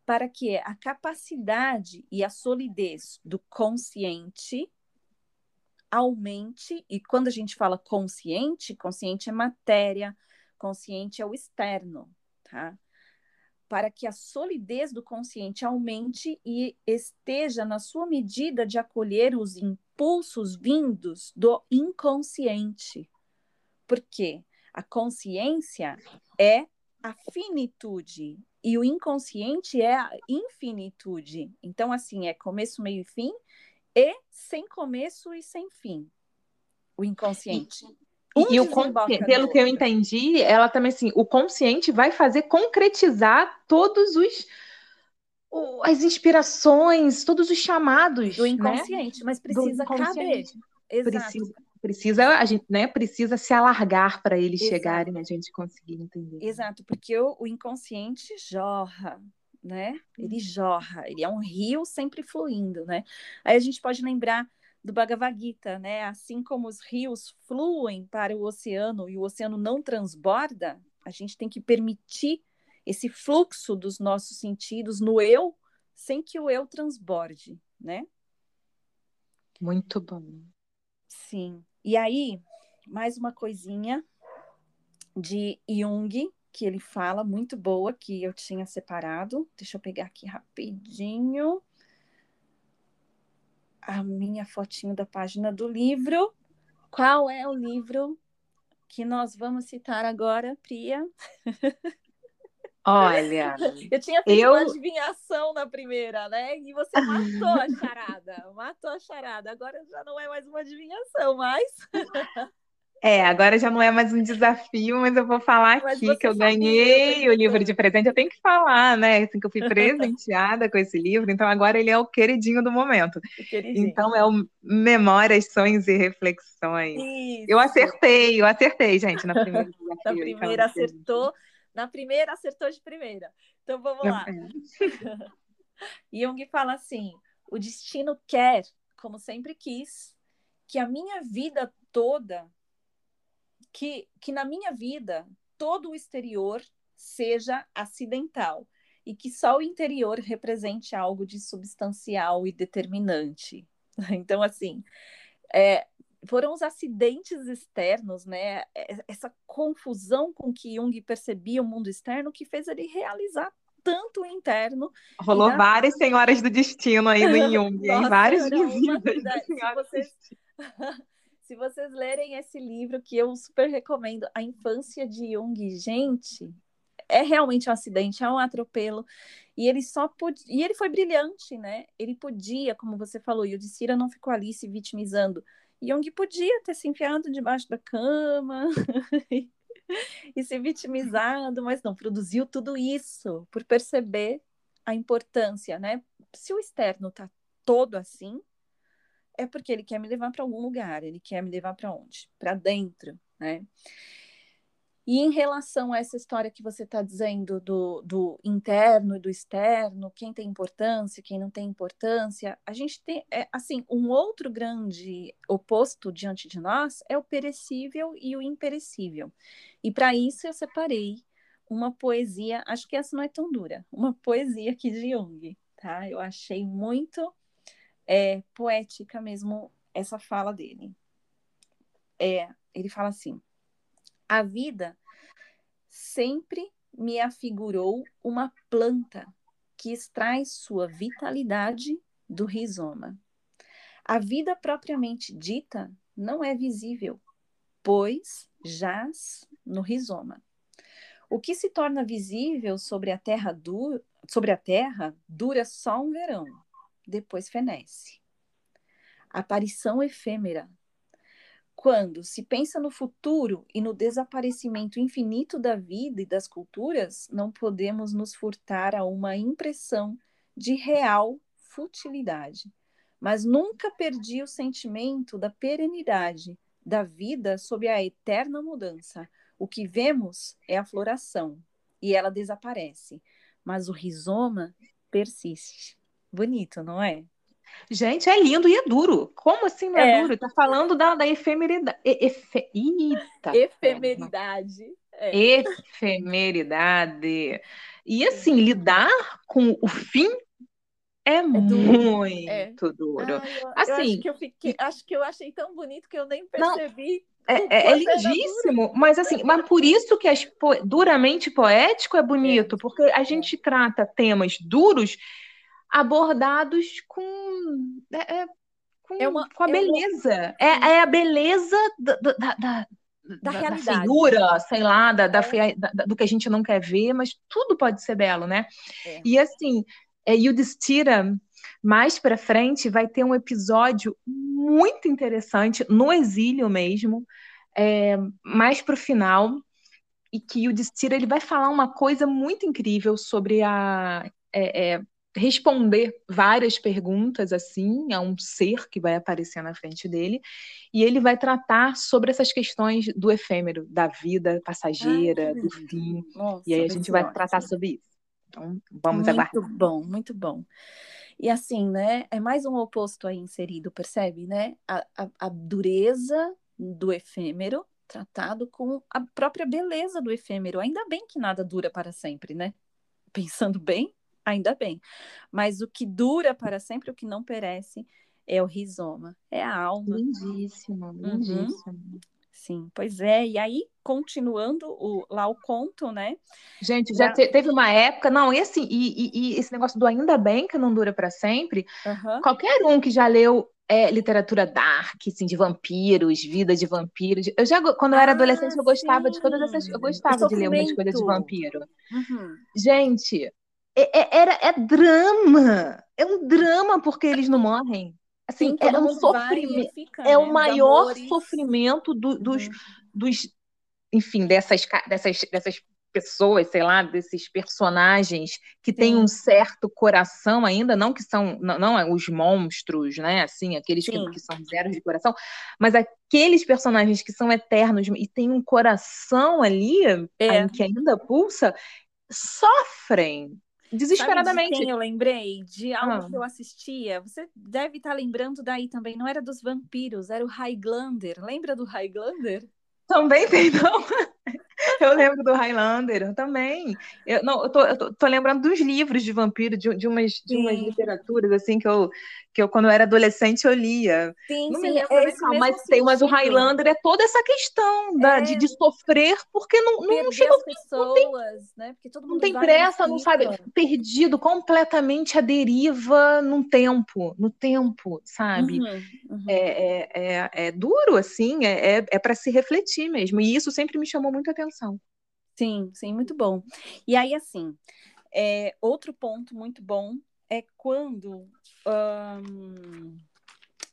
para que a capacidade e a solidez do consciente aumente. E quando a gente fala consciente, consciente é matéria, consciente é o externo, tá? Para que a solidez do consciente aumente e esteja na sua medida de acolher os impulsos vindos do inconsciente. Porque a consciência é a finitude e o inconsciente é a infinitude. Então, assim, é começo, meio e fim e sem começo e sem fim. O inconsciente. Um E o pelo que eu entendi, ela também assim, o consciente vai fazer concretizar todos os as inspirações, todos os chamados, do né? inconsciente, mas precisa caber. inconsciente. Exato. Precisa, precisa a gente, né, precisa se alargar para eles Exato. chegarem, a gente conseguir entender. Exato, porque o, o inconsciente jorra, né? Ele jorra, ele é um rio sempre fluindo, né? Aí a gente pode lembrar do Bhagavad Gita, né? Assim como os rios fluem para o oceano e o oceano não transborda, a gente tem que permitir esse fluxo dos nossos sentidos no eu, sem que o eu transborde, né? Muito bom. Sim. E aí, mais uma coisinha de Jung, que ele fala, muito boa, que eu tinha separado. Deixa eu pegar aqui rapidinho a minha fotinho da página do livro. Qual é o livro que nós vamos citar agora, Priya? Olha, Eu tinha feito Eu- uma adivinhação na primeira, né? E você matou a charada. Matou a charada. Agora já não é mais uma adivinhação, mas. é, agora já não é mais um desafio, mas eu vou falar Mas aqui que eu ganhei o livro de presente. Eu tenho que falar, né? Assim que eu fui presenteada com esse livro, então agora ele é o queridinho do momento. Queridinho. Então é o Memórias, Sonhos e Reflexões. Isso. Eu acertei, eu acertei, gente, na primeira desafio. Na então, primeira assim, acertou. Na primeira acertou de primeira. Então vamos lá. Jung fala assim: o destino quer, como sempre quis, que a minha vida toda, que, que na minha vida, todo o exterior seja acidental e que só o interior represente algo de substancial e determinante. Então, assim, é, foram os acidentes externos, né? Essa confusão com que Jung percebia o mundo externo que fez ele realizar tanto o interno. Rolou na- várias senhoras do destino aí no Jung? Nossa, Várias era uma visitas vida- das se vocês- destino. Se vocês lerem esse livro, que eu super recomendo, A Infância de Jung, gente, é realmente um acidente, é um atropelo. E ele só podia, e ele foi brilhante, né? Ele podia, como você falou, e o Dissira não ficou ali se vitimizando. Young podia ter se enfiado debaixo da cama e se vitimizado, mas não produziu tudo isso por perceber a importância, né? Se o externo tá todo assim, é porque ele quer me levar para algum lugar, ele quer me levar para onde? Para dentro, né? E em relação a essa história que você está dizendo do, do interno e do externo, quem tem importância, quem não tem importância, a gente tem, é, assim, um outro grande oposto diante de nós é o perecível e o imperecível. E para isso eu separei uma poesia, acho que essa não é tão dura, uma poesia aqui de Jung, tá? Eu achei muito é, poética mesmo essa fala dele. É, ele fala assim: a vida sempre me afigurou uma planta que extrai sua vitalidade do rizoma. A vida propriamente dita não é visível, pois jaz no rizoma. O que se torna visível sobre a terra, du sobre a terra dura só um verão, depois fenece. Aparição efêmera quando se pensa no futuro e no desaparecimento infinito da vida e das culturas, não podemos nos furtar a uma impressão de real futilidade. Mas nunca perdi o sentimento da perenidade da vida sob a eterna mudança. O que vemos é a floração e ela desaparece, mas o rizoma persiste. Bonito, não é? Gente, é lindo e é duro. Como assim não é, é. duro? Tá falando da, da efemeridade. Efe... Eita, efemeridade. É. Efemeridade. E assim, lidar com o fim é, é muito é. duro. Eu, assim, eu acho, que eu fiquei, acho que eu achei tão bonito que eu nem percebi. Não, é, é, é lindíssimo, mas assim, mas por isso que as po duramente poético é bonito, é. porque a gente trata temas duros abordados com, é, é, com, é uma, com a beleza. É, é, a beleza da, da, da, da, da figura, sei lá, da, da, é. da, do que a gente não quer ver, mas tudo pode ser belo, né? É. E assim, é, Yudhishthira, mais para frente, vai ter um episódio muito interessante, no exílio mesmo, é, mais para o final, e que o Yudhishthira ele vai falar uma coisa muito incrível sobre a é, é, responder várias perguntas assim a um ser que vai aparecer na frente dele e ele vai tratar sobre essas questões do efêmero, da vida passageira, Ai, do fim. Nossa, e aí a gente vai ótimo. tratar sobre isso. Então, vamos muito aguardar. Muito bom, muito bom. E assim, né? É mais um oposto aí inserido, percebe, né? A, a, a dureza do efêmero tratado com a própria beleza do efêmero. Ainda bem que nada dura para sempre, né? Pensando bem, ainda bem. Mas o que dura para sempre, o que não perece, é o rizoma, é a alma. Lindíssimo, uhum. lindíssimo. Uhum. Sim, pois é. E aí, continuando o, lá o conto, né? Gente, já, já... Te, teve uma época, não, e assim, e, e, e, esse negócio do ainda bem que não dura para sempre, uhum. qualquer um que já leu é, literatura dark, assim, de vampiros, vida de vampiros. Eu já, quando eu era ah, adolescente, eu gostava sim. de todas essas. Eu gostava de ler umas coisas de vampiro. Uhum. Gente, é, é, era, é drama. É um drama porque eles não morrem. Assim, Sim, é um sofrimento. Fica, é né? o maior sofrimento do, dos, uhum. dos, enfim, dessas, dessas, dessas pessoas, sei lá, desses personagens que Sim. têm um certo coração ainda, não que são, não, não é os monstros, né? Assim, aqueles que, que, são zeros de coração, mas aqueles personagens que são eternos e têm um coração ali é. que ainda pulsa, sofrem Desesperadamente. Sabe de quem eu lembrei? De algo ah. que eu assistia. Você deve estar lembrando daí também. Não era dos vampiros, era o Highlander. Lembra do Highlander? Também tem, não. Eu lembro do Highlander também. Eu, não, eu tô, eu tô, tô, lembrando dos livros de vampiro, de, de, umas, de umas literaturas, assim, que eu, que eu, quando eu era adolescente, eu lia. Sim, não sim, me lembro, é qual, mas tem, mas o Highlander é toda essa questão da, é... de, de sofrer, porque não, não chega. As pessoas, não tem, né? Porque todo mundo não tem pressa, não sabe, perdido completamente à deriva num tempo, no tempo, sabe? Uhum, uhum. É, é, é, é, duro, assim, é, é, é para se refletir mesmo. E isso sempre me chamou muita atenção. Sim, sim, muito bom. E aí, assim, é, outro ponto muito bom é quando um,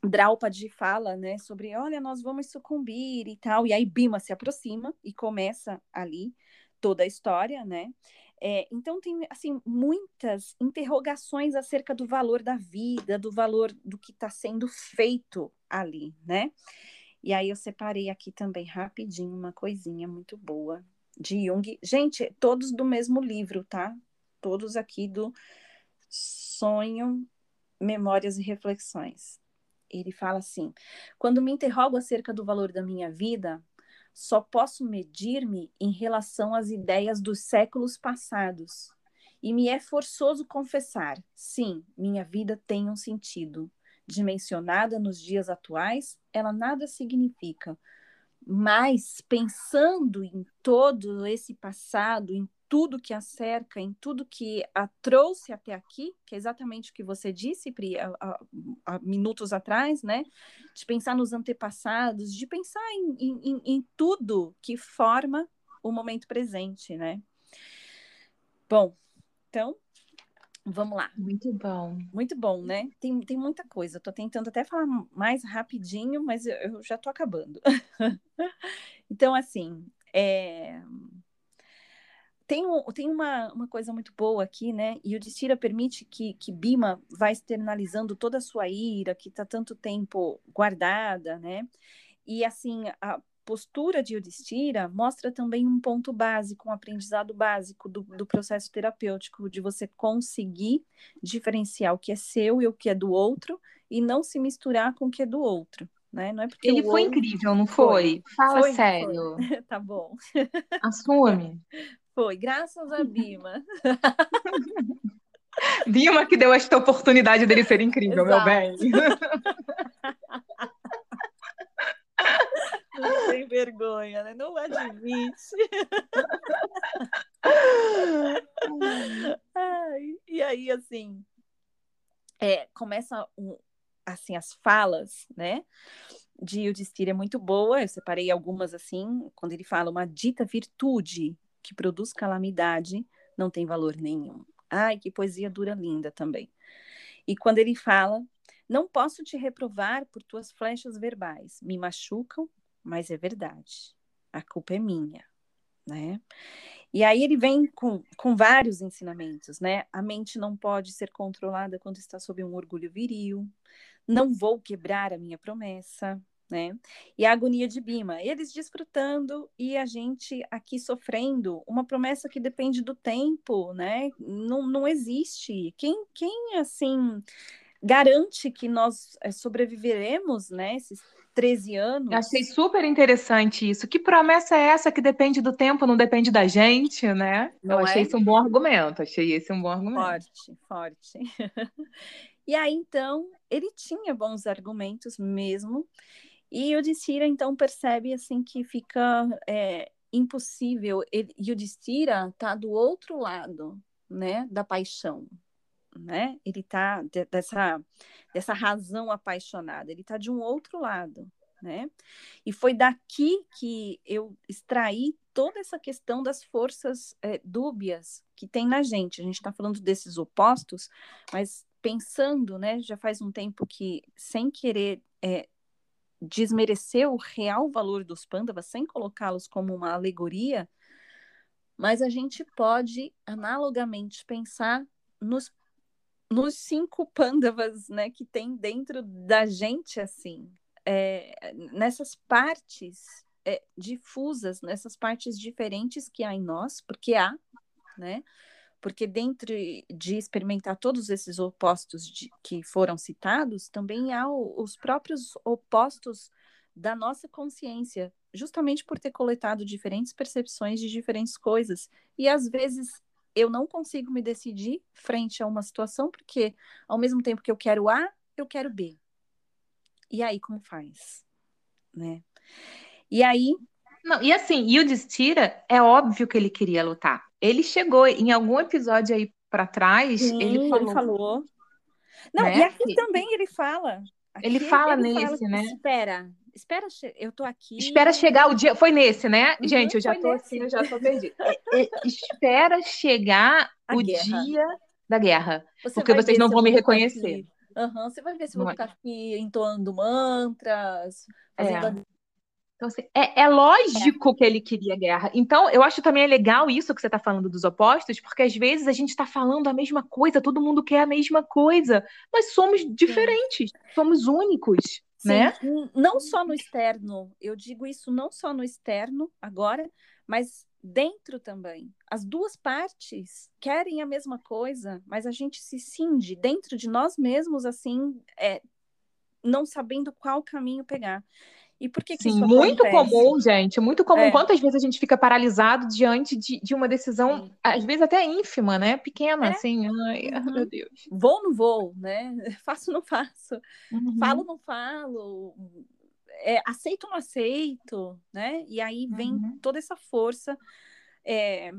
Draupadi fala, né, sobre, olha, nós vamos sucumbir e tal, e aí Bima se aproxima e começa ali toda a história, né? É, então tem assim muitas interrogações acerca do valor da vida, do valor do que está sendo feito ali, né? E aí eu separei aqui também rapidinho uma coisinha muito boa de Jung. Gente, todos do mesmo livro, tá? Todos aqui do Sonho, Memórias e Reflexões. Ele fala assim: quando me interrogo acerca do valor da minha vida, só posso medir-me em relação às ideias dos séculos passados. E me é forçoso confessar: sim, minha vida tem um sentido. Dimensionada nos dias atuais, ela nada significa. Mas, pensando em todo esse passado, em tudo que a cerca, em tudo que a trouxe até aqui, que é exatamente o que você disse, Pri, há, há, minutos atrás, né? De pensar nos antepassados, de pensar em, em, em tudo que forma o momento presente, né? Bom, então, vamos lá. Muito bom. Muito bom, né? Tem, tem muita coisa. Estou tentando até falar mais rapidinho, mas eu, eu já estou acabando. então, assim, é tem, um, tem uma, uma coisa muito boa aqui, né? E o Destira permite que, que Bima vá externalizando toda a sua ira, que está tanto tempo guardada, né? E assim, a postura de Yudhishthira mostra também um ponto básico, um aprendizado básico do, do processo terapêutico, de você conseguir diferenciar o que é seu e o que é do outro, e não se misturar com o que é do outro. Né? Não é porque Ele foi outro... incrível, não foi? foi. Fala foi, sério. Foi. tá bom. Assume. Foi, graças a Bima. Bima que deu esta oportunidade dele ser incrível, Exato. meu bem. Não tem vergonha, né? Não admite. Ai, e aí, assim, é, começa um, assim as falas, né? De Yudhishthira é muito boa. Eu separei algumas assim, quando ele fala uma dita virtude que produz calamidade não tem valor nenhum. Ai, que poesia dura linda também. E quando ele fala, não posso te reprovar por tuas flechas verbais, me machucam, mas é verdade. A culpa é minha, né? E aí ele vem com, com vários ensinamentos, né? A mente não pode ser controlada quando está sob um orgulho viril. Não vou quebrar a minha promessa né? E a agonia de Bima, eles desfrutando e a gente aqui sofrendo, uma promessa que depende do tempo, né? Não, não existe. Quem, quem assim garante que nós eh, sobreviveremos, né? Esses 13 anos. Achei super interessante isso. Que promessa é essa que depende do tempo, não depende da gente, né? Não Eu achei é? isso um bom argumento. Achei esse um bom argumento. Forte, forte. e aí, então, ele tinha bons argumentos mesmo. E o Distira, então, percebe assim que fica é, impossível. E o Distira está do outro lado né, da paixão. Né? Ele está de, dessa, dessa razão apaixonada, ele está de um outro lado. Né? E foi daqui que eu extraí toda essa questão das forças é, dúbias que tem na gente. A gente está falando desses opostos, mas pensando, né? Já faz um tempo que, sem querer é, desmerecer o real valor dos pândavas sem colocá-los como uma alegoria, mas a gente pode analogamente pensar nos, nos cinco pândavas né, que tem dentro da gente, assim, é, nessas partes é, difusas, nessas partes diferentes que há em nós, porque há, né? Porque dentro de experimentar todos esses opostos de, que foram citados, também há o, os próprios opostos da nossa consciência, justamente por ter coletado diferentes percepções de diferentes coisas. E às vezes eu não consigo me decidir frente a uma situação, porque ao mesmo tempo que eu quero A, eu quero B. E aí, como faz? Né? E aí. Não, e assim, e o Destira, é óbvio que ele queria lutar. Ele chegou em algum episódio aí para trás, Sim, ele falou. Ele falou. Não, né? e aqui também ele fala. Aqui ele fala ele nesse, fala, né? Espera, espera, eu tô aqui. Espera chegar o dia. Foi nesse, né? Uhum, Gente, eu já tô nesse. assim, eu já tô perdida. É, é, espera chegar A o guerra. dia da guerra. Você porque vocês não vão me reconhecer. Uhum, você vai ver se eu vou ficar aqui entoando mantras, fazendo é. Então, assim, é, é lógico é. que ele queria guerra. Então, eu acho também é legal isso que você está falando dos opostos, porque às vezes a gente está falando a mesma coisa, todo mundo quer a mesma coisa, mas somos diferentes, Sim. somos únicos. Sim, né? não só no externo, eu digo isso não só no externo agora, mas dentro também. As duas partes querem a mesma coisa, mas a gente se cinge dentro de nós mesmos, assim, é, não sabendo qual caminho pegar. E por que, que Sim, muito comum, gente, muito comum. É. Quantas vezes a gente fica paralisado diante de, de uma decisão, Sim. às vezes até ínfima, né? Pequena, é. assim. Ai, uhum. meu Deus. Vou ou não vou, né? Faço ou não faço. Uhum. Falo ou não falo. É, aceito ou não aceito, né? E aí vem uhum. toda essa força. É,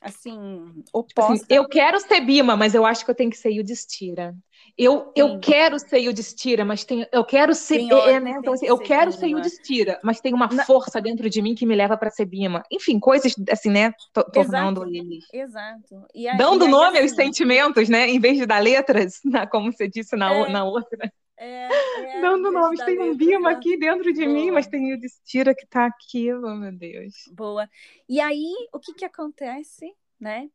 assim, tipo oposta. Assim, eu quero ser Bima, mas eu acho que eu tenho que ser Yudhishthira. Eu, eu quero ser Yudhishthira, mas tem, eu quero ser, é, né? então, assim, eu ser quero ser Yudhishthira, mas tem uma Na... força dentro de mim que me leva para ser Bima. Enfim, coisas assim, né, tornando Exato. eles. Exato. Aí, Dando nome assim... aos sentimentos, né, em vez de dar letras, na, como você disse na, é. na outra. É, é, Dando nomes, tem um Bima aqui dentro de Boa. mim, mas tem o Destira que tá aqui, oh meu Deus. Boa. E aí, o que que acontece, né?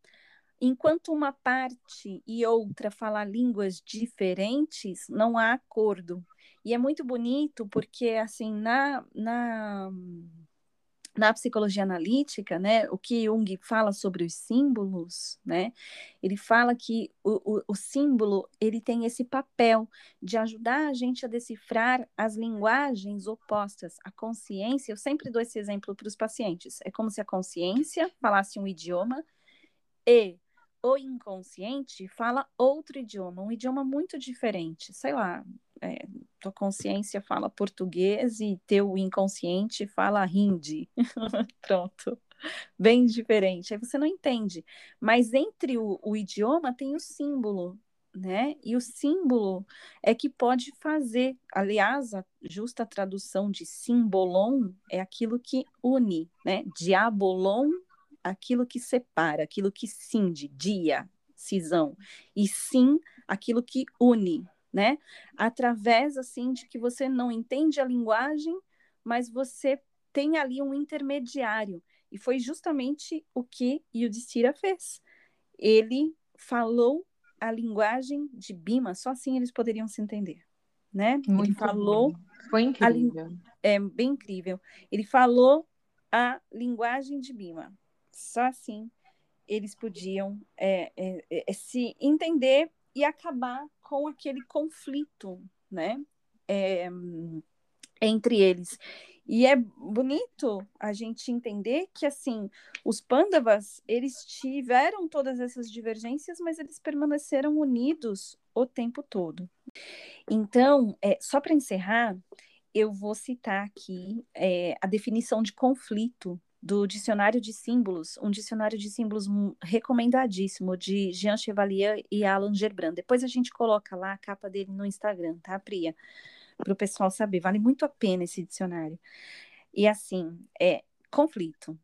Enquanto uma parte e outra falar línguas diferentes, não há acordo. E é muito bonito porque, assim, na, na na psicologia analítica, né, o que Jung fala sobre os símbolos, né, ele fala que o, o, o, símbolo ele tem esse papel de ajudar a gente a decifrar as linguagens opostas. A consciência, eu sempre dou esse exemplo para os pacientes, é como se a consciência falasse um idioma e o inconsciente fala outro idioma, um idioma muito diferente, sei lá, é, tua consciência fala português e teu inconsciente fala hindi. Pronto. Bem diferente. Aí você não entende. Mas entre o, o idioma tem o símbolo, né? E o símbolo é que pode fazer. Aliás, a justa tradução de simbolon é aquilo que une, né? Diabolon, aquilo que separa, aquilo que cinge, dia, cisão. E sim, aquilo que une, né? Através assim de que você não entende a linguagem, mas você tem ali um intermediário. E foi justamente o que Yudhishthira fez. Ele falou a linguagem de Bima, só assim eles poderiam se entender, né? Muito ele falou bom. foi incrível. é bem incrível. Ele falou a linguagem de Bima. Só assim eles podiam é, é, é, se entender e acabar com aquele conflito, né, é, entre eles. E é bonito a gente entender que, assim, os Pandavas, eles tiveram todas essas divergências, mas eles permaneceram unidos o tempo todo. Então, é, só para encerrar, eu vou citar aqui é, a definição de conflito do Dicionário de Símbolos, um dicionário de símbolos recomendadíssimo de Jean Chevalier e Alan Gerbrand. Depois a gente coloca lá a capa dele no Instagram, tá, Priya? Para o pessoal saber. Vale muito a pena esse dicionário. E assim, é conflito.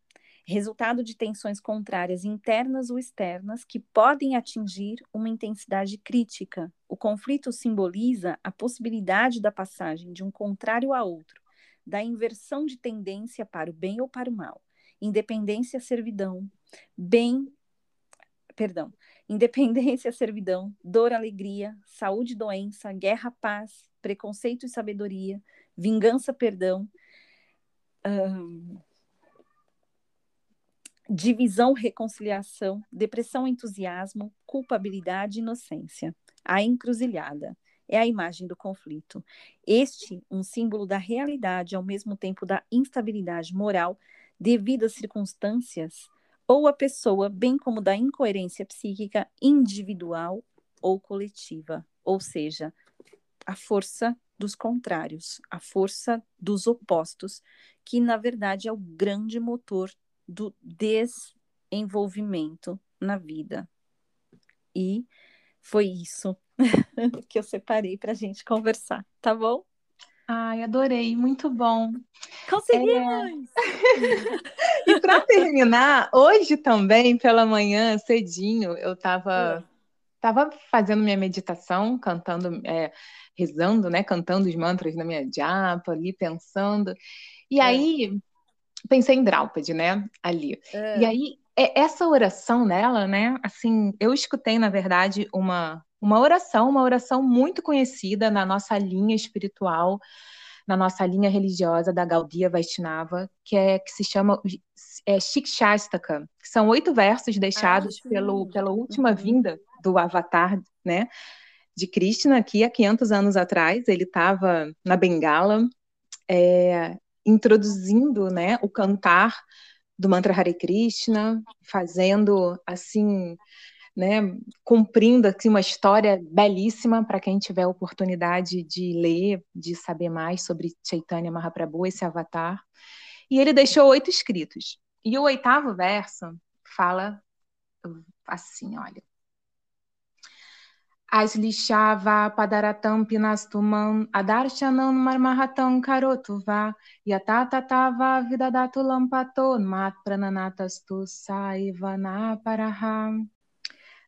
Resultado de tensões contrárias internas ou externas que podem atingir uma intensidade crítica. O conflito simboliza a possibilidade da passagem de um contrário a outro, da inversão de tendência para o bem ou para o mal independência, servidão, bem, perdão, independência, servidão, dor, alegria, saúde, doença, guerra, paz, preconceito e sabedoria, vingança, perdão, divisão, reconciliação, depressão, entusiasmo, culpabilidade, inocência. A encruzilhada. É a imagem do conflito. Este, um símbolo da realidade, ao mesmo tempo da instabilidade moral, devido às circunstâncias ou à pessoa, bem como da incoerência psíquica individual ou coletiva, ou seja, a força dos contrários, a força dos opostos, que na verdade é o grande motor do desenvolvimento na vida. E foi isso que eu separei para a gente conversar, tá bom? Ai, adorei, muito bom. Conseguimos! É... e para terminar, hoje também, pela manhã, cedinho, eu estava tava fazendo minha meditação, cantando, é, rezando, né? Cantando os mantras na minha japa, ali pensando. E é. aí pensei em Draupadi, né? Ali. É. E aí, é, essa oração nela, né? Assim, eu escutei, na verdade, uma, uma oração, uma oração muito conhecida na nossa linha espiritual, na nossa linha religiosa da Gaudiya Vaishnava, que, é, que se chama é, Shikshastaka, que são oito versos deixados ah, pelo, pela última vinda do Avatar, né? De Krishna, aqui há 500 anos atrás, ele estava na Bengala, é, introduzindo né, o cantar do mantra Hare Krishna, fazendo assim, né, cumprindo assim, uma história belíssima para quem tiver oportunidade de ler, de saber mais sobre Chaitanya Mahaprabhu, esse avatar. E ele deixou oito escritos. E o oitavo verso fala assim, olha. Aslishava padaratam pinastumam adarshanam marmahatam karotuva yatatatava vidadatu lampato mat prananatastu saivana paraha.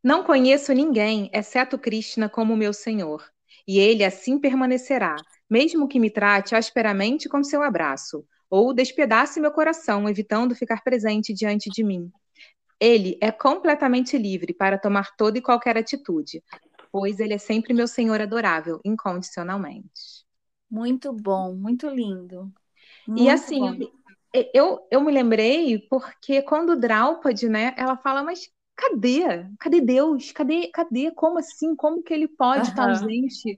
Não conheço ninguém, exceto Krishna, como meu Senhor, e ele assim permanecerá, mesmo que me trate asperamente com seu abraço, ou despedace meu coração, evitando ficar presente diante de mim. Ele é completamente livre para tomar toda e qualquer atitude, pois ele é sempre meu Senhor adorável, incondicionalmente. Muito bom, muito lindo. Muito e assim, bom. eu, eu me lembrei porque quando Draupadi, né, ela fala, mas cadê? Cadê Deus? Cadê? Cadê? Como assim? Como que ele pode estar ausente?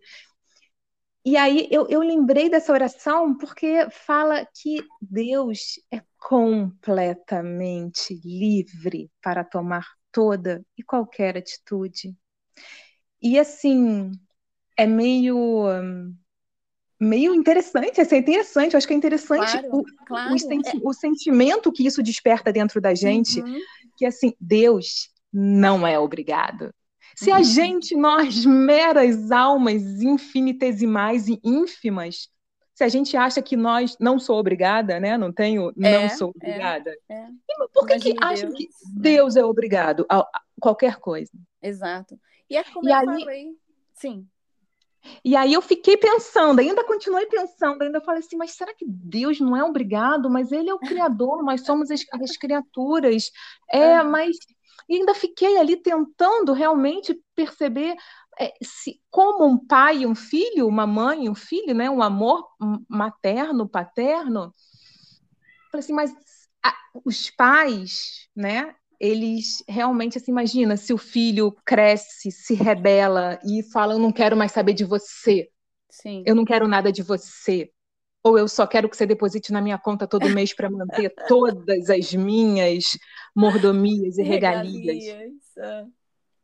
E aí eu, eu lembrei dessa oração porque fala que Deus é completamente livre para tomar toda e qualquer atitude. E assim, é meio meio interessante, assim, é interessante, eu acho que é interessante claro, o, claro. O, senti é. o, sentimento que isso desperta dentro da gente, uhum. que assim, Deus não é obrigado. Se a uhum. gente, nós, meras almas infinitesimais e ínfimas, se a gente acha que nós não sou obrigada, né? Não tenho, é, não sou é, obrigada. É, é. por que, que acha que né? Deus é obrigado a, a qualquer coisa? Exato. E é como e eu aí, falei. Sim. E aí eu fiquei pensando, ainda continuei pensando, ainda falei assim, mas será que Deus não é obrigado? Mas Ele é o Criador, nós somos as, as criaturas. É, mas e ainda fiquei ali tentando realmente perceber é, se, como um pai, um filho, uma mãe, um filho, né, um amor materno, paterno. Falei assim, mas a, os pais, né, eles realmente, assim, imagina se o filho cresce, se rebela e fala: Eu não quero mais saber de você. Sim. Eu não quero nada de você. Ou eu só quero que você deposite na minha conta todo mês para manter todas as minhas mordomias e regalias. regalias. Ah.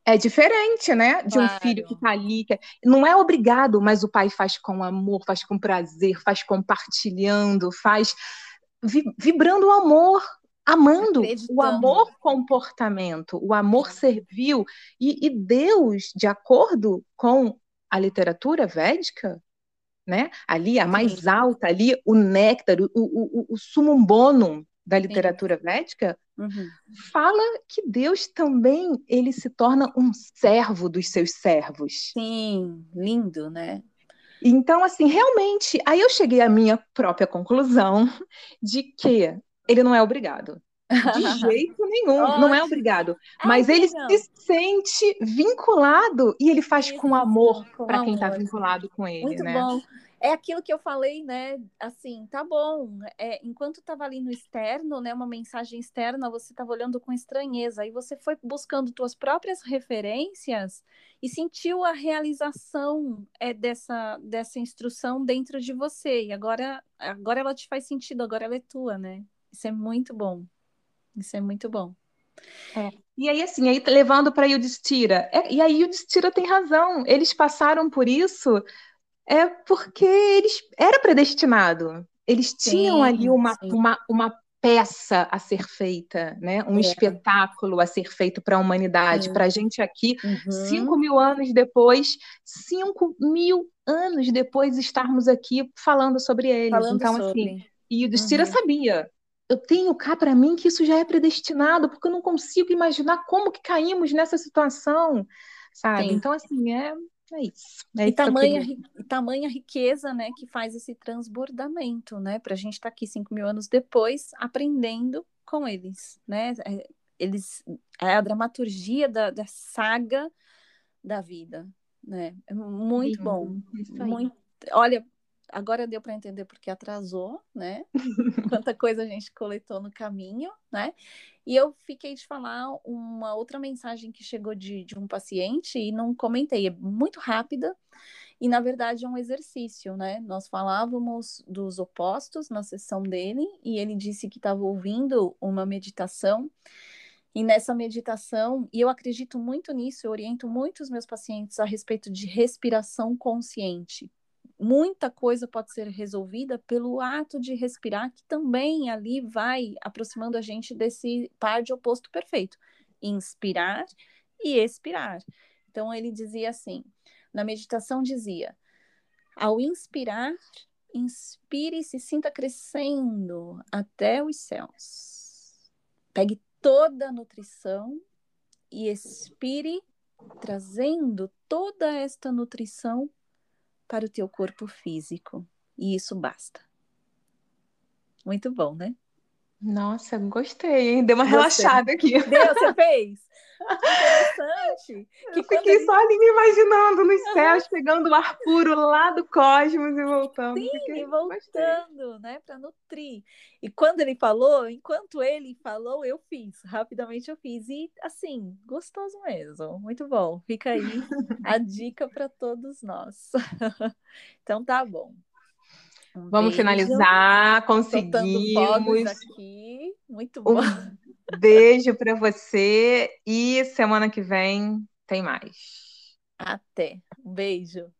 É diferente, né? De claro. um filho que está ali. Que... É, não é obrigado, mas o pai faz com amor, faz com prazer, faz compartilhando, faz vibrando o amor, amando o amor comportamento, o amor servil e, e, Deus, de acordo com a literatura védica, né? Ali a mais Sim. alta, ali o néctar, o, o, o, o sumum bonum da literatura Sim. védica, uhum. fala que Deus também ele se torna um servo dos seus servos. Sim, lindo, né? Então, assim, realmente, aí eu cheguei à minha própria conclusão de que ele não é obrigado. De jeito nenhum, Ótimo. não é obrigado. Mas ele se sente vinculado e ele faz Isso, com amor para quem está vinculado com ele. Muito né? bom. É aquilo que eu falei, né? Assim, tá bom. É, enquanto estava ali no externo, né? Uma mensagem externa, você estava olhando com estranheza. Aí você foi buscando suas próprias referências e sentiu a realização é, dessa, dessa instrução dentro de você. E agora, agora ela te faz sentido, agora ela é tua, né? Isso é muito bom. Isso é muito bom. É. E aí, assim, aí levando para Yudhishthira. É, e aí Yudhishthira tem razão. Eles passaram por isso é porque eles era predestinado. Eles sim, tinham ali uma, uma, uma peça a ser feita, né? um é. espetáculo a ser feito para a humanidade, é. para a gente aqui, uhum. cinco mil anos depois, cinco mil anos depois estarmos aqui falando sobre eles. Falando então, assim, sobre. assim, e o Destira uhum. sabia. Eu tenho cá para mim que isso já é predestinado, porque eu não consigo imaginar como que caímos nessa situação, sabe? Sim. Então, assim, é, é isso. É e, isso tamanha, e tamanha riqueza, né, que faz esse transbordamento, né, para a gente estar tá aqui cinco mil anos depois, aprendendo com eles, né? É, eles, é a dramaturgia da, da saga da vida, né? É muito bom. Muito, olha, agora deu para entender porque atrasou, né? Quanta coisa a gente coletou no caminho, né? E eu fiquei de falar uma outra mensagem que chegou de, de um paciente e não comentei, é muito rápida e na verdade é um exercício, né? Nós falávamos dos opostos na sessão dele e ele disse que estava ouvindo uma meditação. E nessa meditação, e eu acredito muito nisso, eu oriento muito os meus pacientes a respeito de respiração consciente muita coisa pode ser resolvida pelo ato de respirar, que também ali vai aproximando a gente desse par de oposto perfeito. Inspirar e expirar. Então ele dizia assim, na meditação dizia: ao inspirar, inspire e se sinta crescendo até os céus. Pegue toda a nutrição e expire, trazendo toda esta nutrição para o teu corpo físico. E isso basta. Muito bom, né? Nossa, gostei, hein? Deu uma Gostei. relaxada aqui. Deu, você fez? Interessante. Que eu fiquei ele... só ali me imaginando nos uhum. céus, pegando o ar puro lá do cosmos e voltando. Sim, fiquei... voltando, né, para nutrir. E quando ele falou, enquanto ele falou, eu fiz, rapidamente eu fiz. E assim, gostoso mesmo, muito bom. Fica aí a dica para todos nós. então tá bom. Um Vamos beijo. finalizar, conseguimos. aqui. Muito bom. Um beijo para você e semana que vem tem mais. Até. Um beijo.